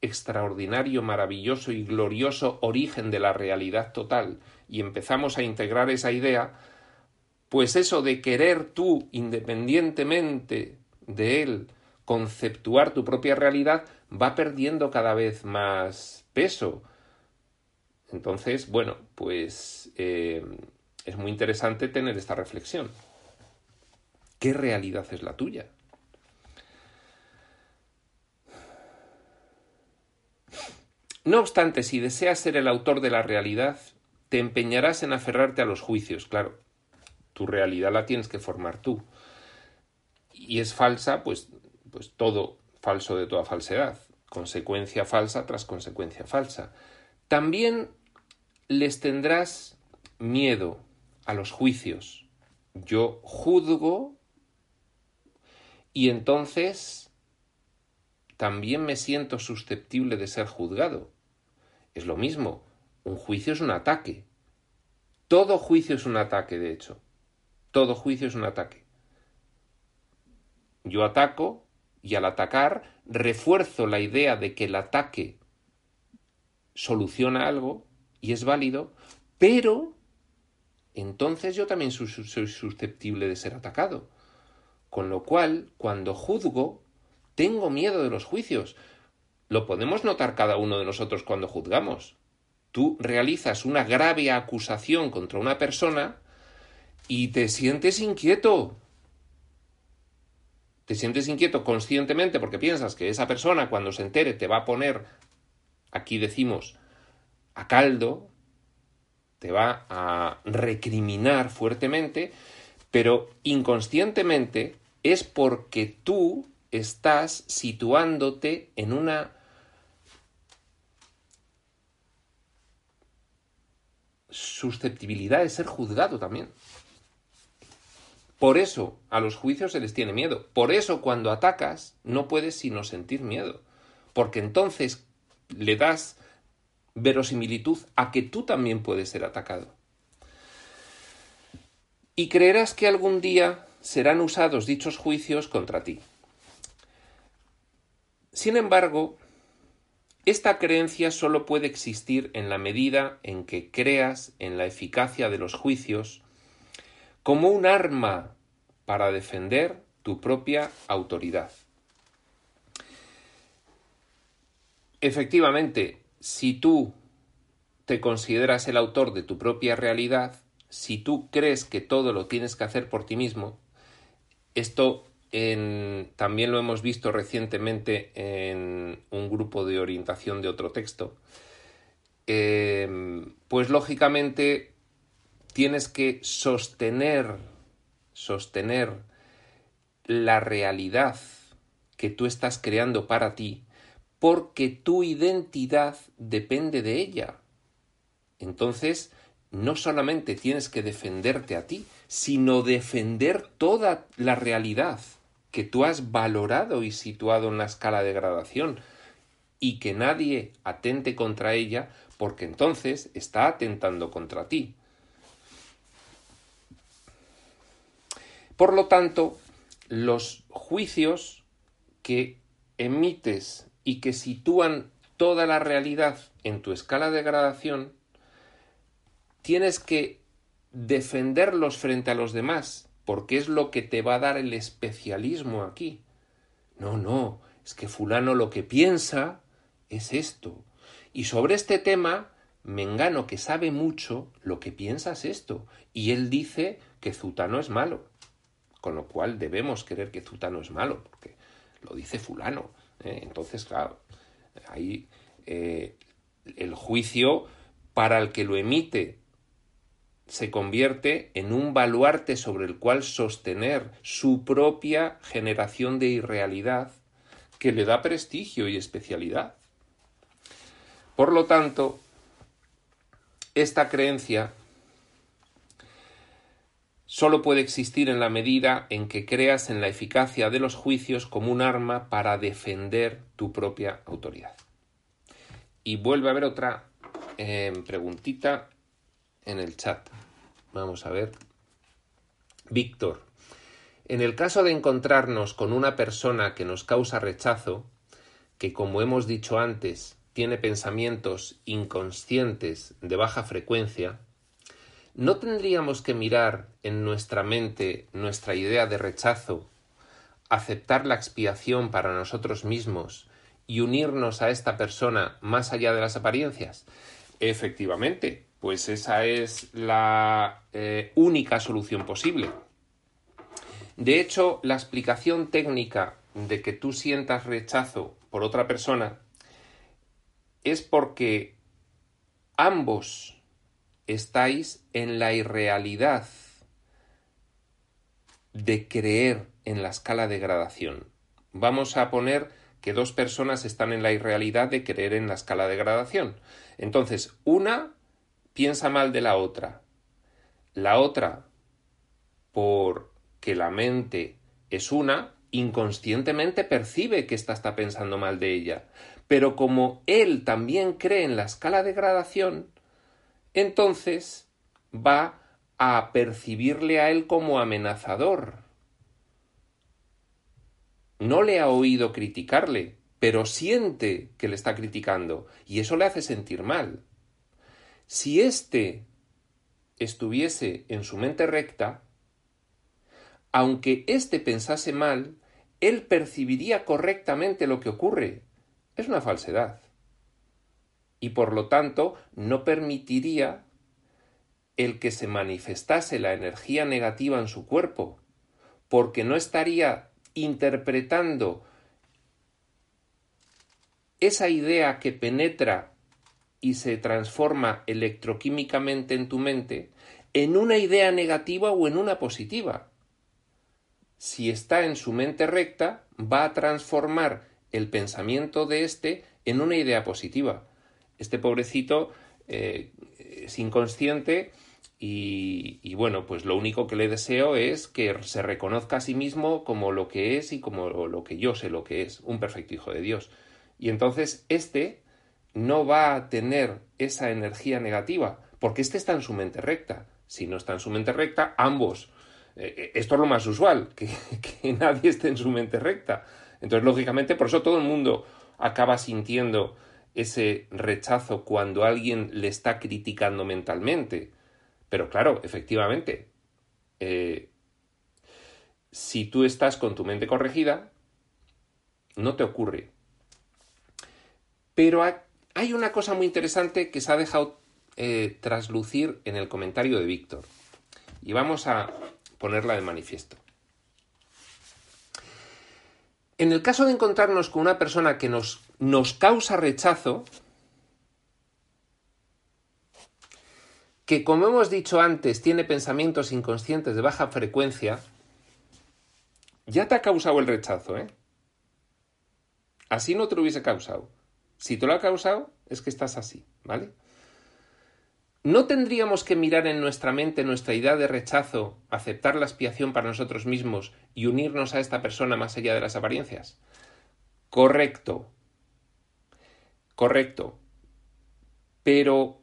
extraordinario, maravilloso y glorioso origen de la realidad total y empezamos a integrar esa idea, pues eso de querer tú, independientemente de él, conceptuar tu propia realidad, va perdiendo cada vez más peso. Entonces, bueno, pues eh, es muy interesante tener esta reflexión. ¿Qué realidad es la tuya? No obstante, si deseas ser el autor de la realidad, te empeñarás en aferrarte a los juicios, claro. Tu realidad la tienes que formar tú. Y es falsa, pues, pues todo falso de toda falsedad. Consecuencia falsa tras consecuencia falsa. También les tendrás miedo a los juicios. Yo juzgo y entonces también me siento susceptible de ser juzgado. Es lo mismo, un juicio es un ataque. Todo juicio es un ataque, de hecho. Todo juicio es un ataque. Yo ataco y al atacar refuerzo la idea de que el ataque soluciona algo y es válido, pero entonces yo también soy susceptible de ser atacado. Con lo cual, cuando juzgo, tengo miedo de los juicios, lo podemos notar cada uno de nosotros cuando juzgamos. Tú realizas una grave acusación contra una persona y te sientes inquieto. Te sientes inquieto conscientemente porque piensas que esa persona cuando se entere te va a poner, aquí decimos, a caldo, te va a recriminar fuertemente, pero inconscientemente es porque tú estás situándote en una susceptibilidad de ser juzgado también. Por eso a los juicios se les tiene miedo. Por eso cuando atacas no puedes sino sentir miedo. Porque entonces le das verosimilitud a que tú también puedes ser atacado. Y creerás que algún día serán usados dichos juicios contra ti. Sin embargo, esta creencia solo puede existir en la medida en que creas en la eficacia de los juicios como un arma para defender tu propia autoridad. Efectivamente, si tú te consideras el autor de tu propia realidad, si tú crees que todo lo tienes que hacer por ti mismo, esto también lo hemos visto recientemente en un grupo de orientación de otro texto, em, pues lógicamente tienes que sostener, sostener la realidad que tú estás creando para ti, porque tu identidad depende de ella. Entonces, no solamente tienes que defenderte a ti, sino defender toda la realidad que tú has valorado y situado en la escala de gradación y que nadie atente contra ella porque entonces está atentando contra ti. Por lo tanto, los juicios que emites y que sitúan toda la realidad en tu escala de gradación, tienes que defenderlos frente a los demás porque es lo que te va a dar el especialismo aquí. No, no, es que fulano lo que piensa es esto. Y sobre este tema, Mengano, que sabe mucho, lo que piensa es esto. Y él dice que Zutano es malo. Con lo cual debemos creer que Zutano es malo, porque lo dice fulano. ¿Eh? Entonces, claro, ahí eh, el juicio para el que lo emite se convierte en un baluarte sobre el cual sostener su propia generación de irrealidad que le da prestigio y especialidad. Por lo tanto, esta creencia solo puede existir en la medida en que creas en la eficacia de los juicios como un arma para defender tu propia autoridad. Y vuelve a haber otra eh, preguntita en el chat. Vamos a ver. Víctor, en el caso de encontrarnos con una persona que nos causa rechazo, que como hemos dicho antes, tiene pensamientos inconscientes de baja frecuencia, ¿no tendríamos que mirar en nuestra mente nuestra idea de rechazo, aceptar la expiación para nosotros mismos y unirnos a esta persona más allá de las apariencias? Efectivamente, pues esa es la eh, única solución posible. De hecho, la explicación técnica de que tú sientas rechazo por otra persona es porque ambos estáis en la irrealidad de creer en la escala de gradación. Vamos a poner que dos personas están en la irrealidad de creer en la escala de gradación. Entonces, una piensa mal de la otra. La otra, porque la mente es una, inconscientemente percibe que ésta está pensando mal de ella. Pero como él también cree en la escala de gradación, entonces va a percibirle a él como amenazador. No le ha oído criticarle, pero siente que le está criticando, y eso le hace sentir mal. Si éste estuviese en su mente recta, aunque éste pensase mal, él percibiría correctamente lo que ocurre. Es una falsedad y por lo tanto no permitiría el que se manifestase la energía negativa en su cuerpo, porque no estaría interpretando esa idea que penetra y se transforma electroquímicamente en tu mente en una idea negativa o en una positiva. Si está en su mente recta, va a transformar el pensamiento de éste en una idea positiva este pobrecito eh, es inconsciente y, bueno, pues lo único que le deseo es que se reconozca a sí mismo como lo que es y como lo que yo sé lo que es, un perfecto hijo de Dios. Y entonces este no va a tener esa energía negativa, porque este está en su mente recta. Si no está en su mente recta, ambos. Eh, eh, esto es lo más usual, que, que nadie esté en su mente recta. Entonces, lógicamente, por eso todo el mundo acaba sintiendo ese rechazo cuando alguien le está criticando mentalmente. Pero claro, efectivamente, eh, si tú estás con tu mente corregida, no te ocurre. Pero hay una cosa muy interesante que se ha dejado eh, traslucir en el comentario de Víctor. Y vamos a ponerla de manifiesto. En el caso de encontrarnos con una persona que nos, nos causa rechazo, que como hemos dicho antes tiene pensamientos inconscientes de baja frecuencia, ya te ha causado el rechazo, ¿eh? Así no te lo hubiese causado. Si te lo ha causado, es que estás así, ¿vale? ¿No tendríamos que mirar en nuestra mente nuestra idea de rechazo, aceptar la expiación para nosotros mismos y unirnos a esta persona más allá de las apariencias? Correcto. Correcto. Pero,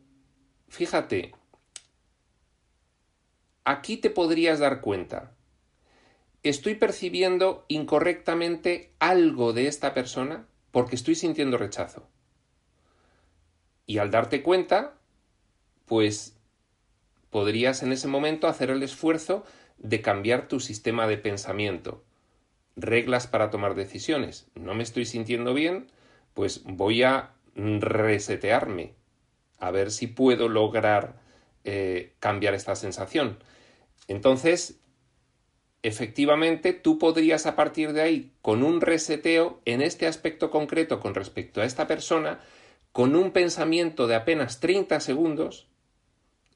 fíjate, aquí te podrías dar cuenta. Estoy percibiendo incorrectamente algo de esta persona porque estoy sintiendo rechazo. Y al darte cuenta, pues podrías en ese momento hacer el esfuerzo de cambiar tu sistema de pensamiento. Reglas para tomar decisiones. No me estoy sintiendo bien, pues voy a resetearme, a ver si puedo lograr eh, cambiar esta sensación. Entonces, efectivamente, tú podrías a partir de ahí, con un reseteo en este aspecto concreto con respecto a esta persona, con un pensamiento de apenas 30 segundos,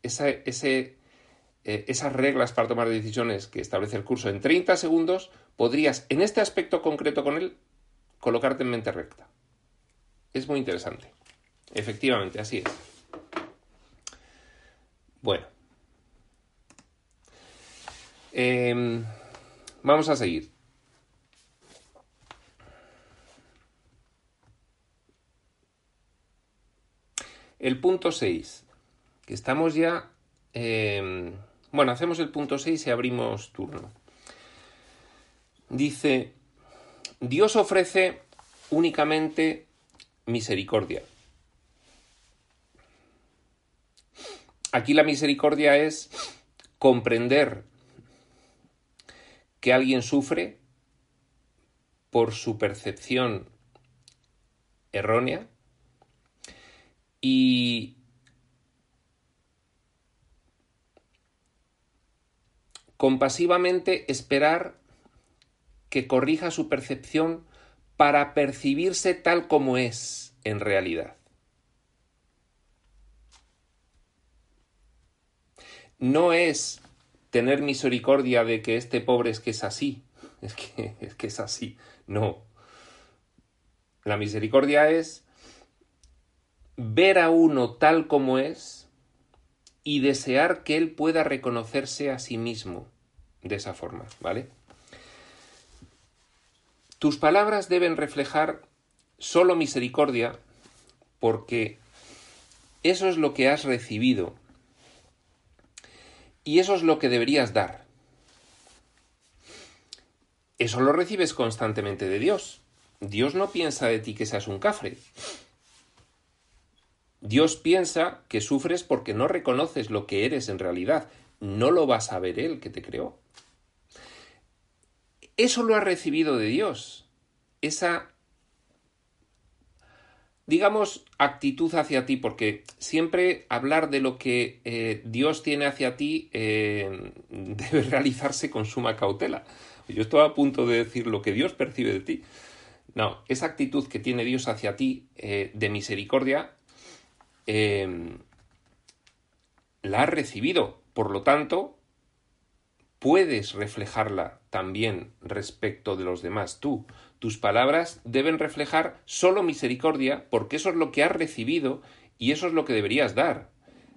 eh, esas reglas para tomar decisiones que establece el curso en 30 segundos, podrías, en este aspecto concreto con él, colocarte en mente recta. Es muy interesante. Efectivamente, así es. Bueno. Em, vamos a seguir. El punto 6, que estamos ya... Em, bueno, hacemos el punto 6 y abrimos turno. Dice, Dios ofrece únicamente misericordia. Aquí la misericordia es comprender que alguien sufre por su percepción errónea y compasivamente esperar que corrija su percepción para percibirse tal como es en realidad. No es tener misericordia de que este pobre es que es así, es que es, que es así, no. La misericordia es ver a uno tal como es y desear que él pueda reconocerse a sí mismo de esa forma, ¿vale? Tus palabras deben reflejar solo misericordia porque eso es lo que has recibido y eso es lo que deberías dar. Eso lo recibes constantemente de Dios. Dios no piensa de ti que seas un cafre. Dios piensa que sufres porque no reconoces lo que eres en realidad. No lo va a saber Él que te creó. Eso lo has recibido de Dios. Esa, digamos, actitud hacia ti, porque siempre hablar de lo que eh, Dios tiene hacia ti eh, debe realizarse con suma cautela. Yo estaba a punto de decir lo que Dios percibe de ti. No, esa actitud que tiene Dios hacia ti eh, de misericordia la has recibido. Por lo tanto, puedes reflejarla también respecto de los demás tú. Tus palabras deben reflejar solo misericordia porque eso es lo que has recibido y eso es lo que deberías dar.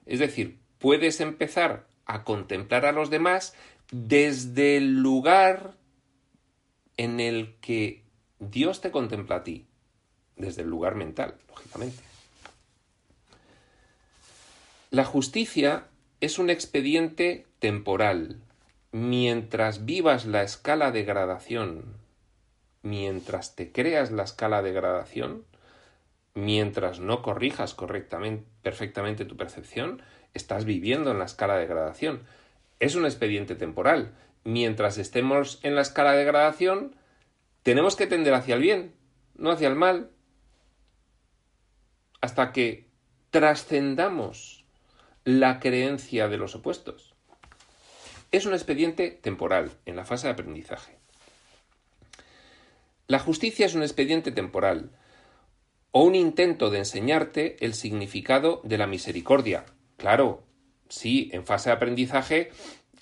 Es decir, puedes empezar a contemplar a los demás desde el lugar en el que Dios te contempla a ti, desde el lugar mental, lógicamente. La justicia es un expediente temporal. Mientras vivas la escala de gradación, mientras te creas la escala de gradación, mientras no corrijas correctamente, perfectamente tu percepción, estás viviendo en la escala de gradación. Es un expediente temporal. Mientras estemos en la escala de gradación, tenemos que tender hacia el bien, no hacia el mal, hasta que trascendamos la creencia de los opuestos. Es un expediente temporal en la fase de aprendizaje. La justicia es un expediente temporal o un intento de enseñarte el significado de la misericordia. Claro, sí, en fase de aprendizaje,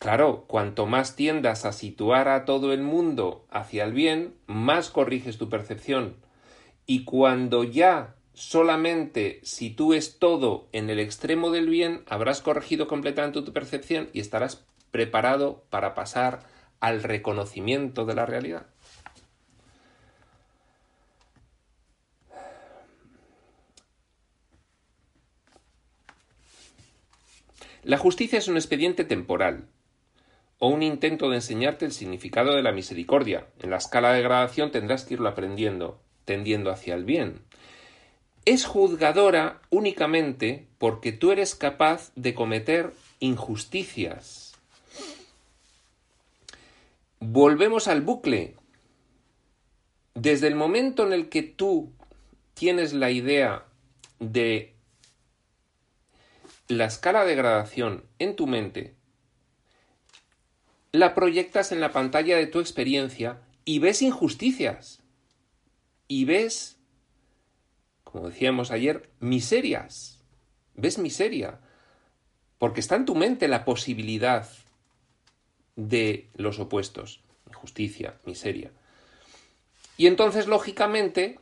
claro, cuanto más tiendas a situar a todo el mundo hacia el bien, más corriges tu percepción. Y cuando ya solamente si tú es todo en el extremo del bien, habrás corregido completamente tu percepción y estarás preparado para pasar al reconocimiento de la realidad. La justicia es un expediente temporal o un intento de enseñarte el significado de la misericordia. En la escala de gradación tendrás que irlo aprendiendo, tendiendo hacia el bien es juzgadora únicamente porque tú eres capaz de cometer injusticias. Volvemos al bucle. Desde el momento en el que tú tienes la idea de la escala de gradación en tu mente, la proyectas en la pantalla de tu experiencia y ves injusticias. Y ves como decíamos ayer, miserias. ¿Ves miseria? Porque está en tu mente la posibilidad de los opuestos, injusticia, miseria. Y entonces, lógicamente,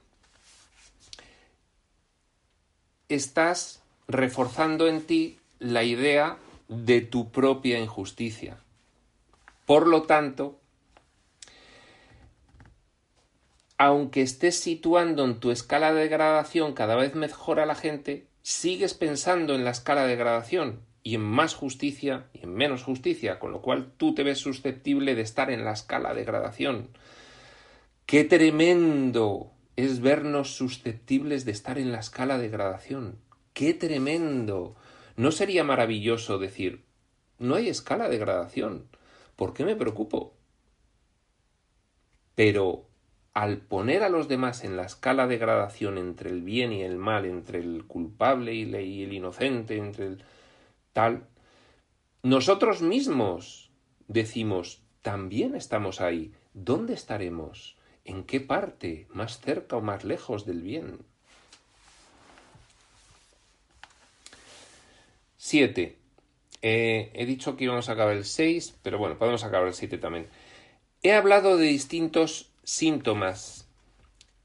estás reforzando en ti la idea de tu propia injusticia. Por lo tanto, aunque estés situando en tu escala de gradación cada vez mejor a la gente, sigues pensando en la escala de gradación y en más justicia y en menos justicia, con lo cual tú te ves susceptible de estar en la escala de gradación. ¡Qué tremendo es vernos susceptibles de estar en la escala de gradación! ¡Qué tremendo! ¿No sería maravilloso decir, no hay escala de gradación? ¿Por qué me preocupo? Pero al poner a los demás en la escala de gradación entre el bien y el mal, entre el culpable y el inocente, entre el nosotros mismos decimos, también estamos ahí. ¿Dónde estaremos? ¿En qué parte? ¿Más cerca o más lejos del bien? 7. Eh, he dicho que íbamos a acabar el 6, pero bueno, podemos acabar el 7 también. He hablado de distintos síntomas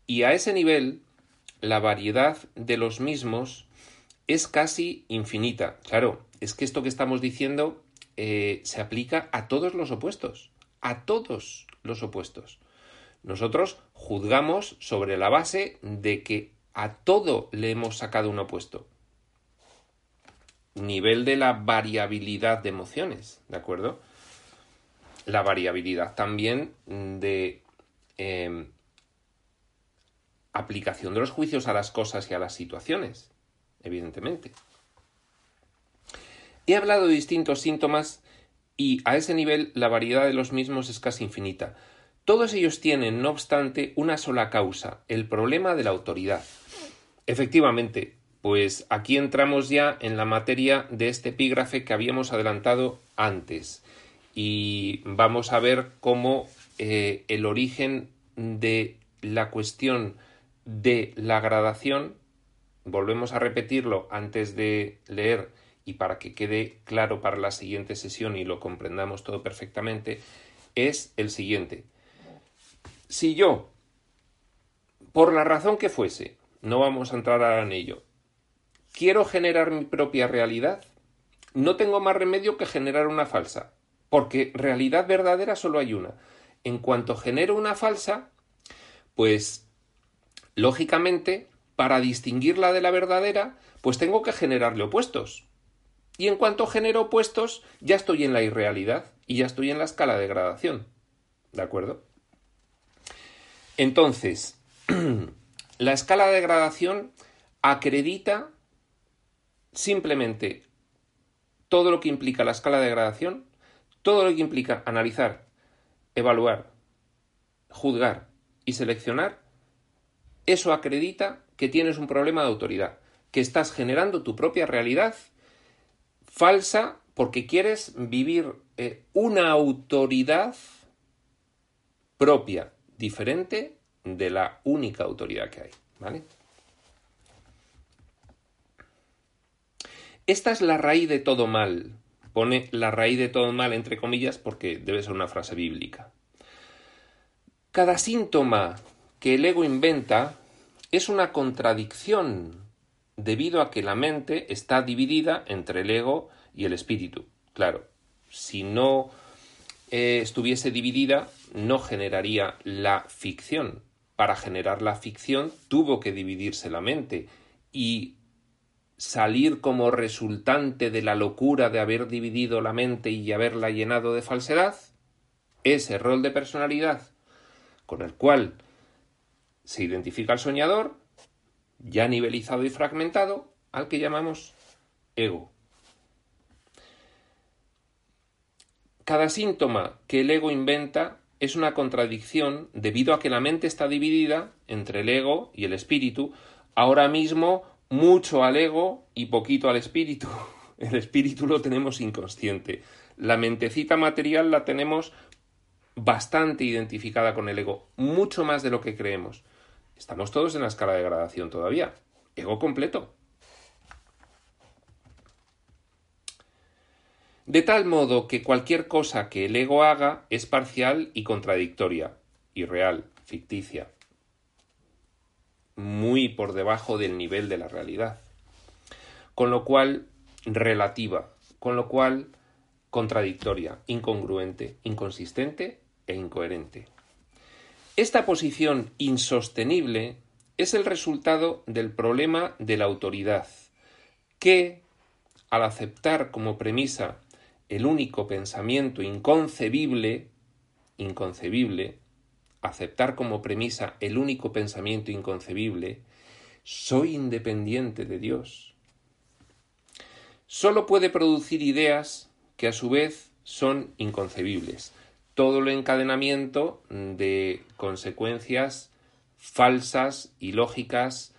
y a ese nivel la variedad de los mismos es casi infinita. Claro, es que esto que estamos diciendo eh, se aplica a todos los opuestos, a todos los opuestos. Nosotros juzgamos sobre la base de que a todo le hemos sacado un opuesto. Nivel de la variabilidad de emociones, ¿de acuerdo? La variabilidad también de Em, aplicación de los juicios a las cosas y a las situaciones, evidentemente. He hablado de distintos síntomas y a ese nivel la variedad de los mismos es casi infinita. Todos ellos tienen, no obstante, una sola causa, el problema de la autoridad. Efectivamente, pues aquí entramos ya en la materia de este epígrafe que habíamos adelantado antes y vamos a ver cómo eh, el origen de la cuestión de la gradación, volvemos a repetirlo antes de leer y para que quede claro para la siguiente sesión y lo comprendamos todo perfectamente, es el siguiente. Si yo, por la razón que fuese, no vamos a entrar ahora en ello, quiero generar mi propia realidad, no tengo más remedio que generar una falsa, porque realidad verdadera solo hay una en cuanto genero una falsa, pues lógicamente, para distinguirla de la verdadera, pues tengo que generarle opuestos. Y en cuanto genero opuestos, ya estoy en la irrealidad y ya estoy en la escala de gradación. ¿De acuerdo? Entonces, la escala de gradación acredita simplemente todo lo que implica la escala de gradación, todo lo que implica analizar evaluar, juzgar y seleccionar, eso acredita que tienes un problema de autoridad, que estás generando tu propia realidad falsa porque quieres vivir eh, una autoridad propia, diferente de la única autoridad que hay. ¿Vale? Esta es la raíz de todo mal, pone la raíz de todo mal entre comillas porque debe ser una frase bíblica. Cada síntoma que el ego inventa es una contradicción debido a que la mente está dividida entre el ego y el espíritu. Claro, si no eh, estuviese dividida, no generaría la ficción. Para generar la ficción tuvo que dividirse la mente y salir como resultante de la locura de haber dividido la mente y haberla llenado de falsedad, ese rol de personalidad con el cual se identifica el soñador, ya nivelizado y fragmentado, al que llamamos ego. Cada síntoma que el ego inventa es una contradicción debido a que la mente está dividida entre el ego y el espíritu, ahora mismo mucho al ego y poquito al espíritu. El espíritu lo tenemos inconsciente. La mentecita material la tenemos bastante identificada con el ego, mucho más de lo que creemos. Estamos todos en la escala de gradación todavía, ego completo. De tal modo que cualquier cosa que el ego haga es parcial y contradictoria, irreal, ficticia, muy por debajo del nivel de la realidad. Con lo cual, relativa, con lo cual, contradictoria, incongruente, inconsistente e incoherente. Esta posición insostenible es el resultado del problema de la autoridad, que, al aceptar como premisa el único pensamiento inconcebible, inconcebible, aceptar como premisa el único pensamiento inconcebible, soy independiente de Dios. Solo puede producir ideas que a su vez son inconcebibles. Todo el encadenamiento de consecuencias falsas, y lógicas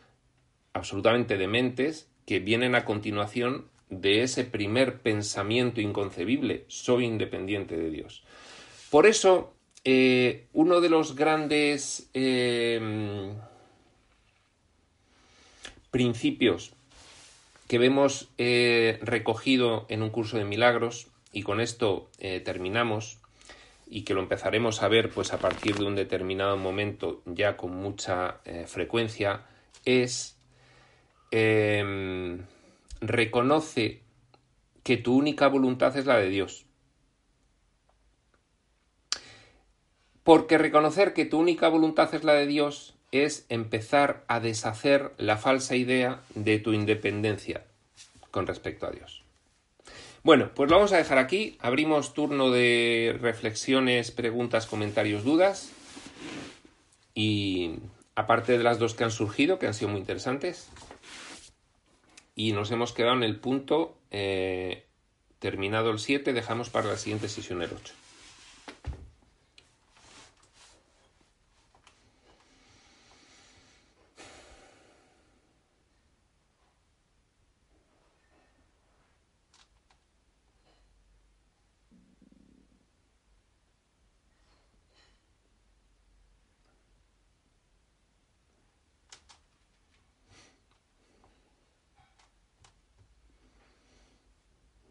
absolutamente dementes, que vienen a continuación de ese primer pensamiento inconcebible, soy independiente de Dios. Por eso, eh, uno de los grandes em, principios que vemos eh, recogido en un curso de milagros, y con esto eh, terminamos, y que lo empezaremos a ver pues a partir de un determinado momento ya con mucha eh, frecuencia es em, reconoce que tu única voluntad es la de Dios. Porque reconocer que tu única voluntad es la de Dios es empezar a deshacer la falsa idea de tu independencia con respecto a Dios. Bueno, pues lo vamos a dejar aquí. Abrimos turno de reflexiones, preguntas, comentarios, dudas. Y aparte de las dos que han surgido, que han sido muy interesantes. Y nos hemos quedado en el punto, eh, terminado el 7, dejamos para la siguiente sesión el 8.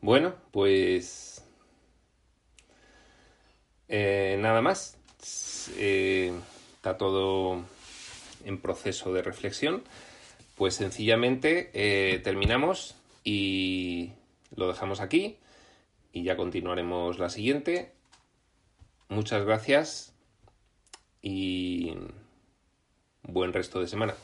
Bueno, pues eh, nada más. Eh, está todo en proceso de reflexión. Pues sencillamente eh, terminamos y lo dejamos aquí y ya continuaremos la siguiente. Muchas gracias y buen resto de semana.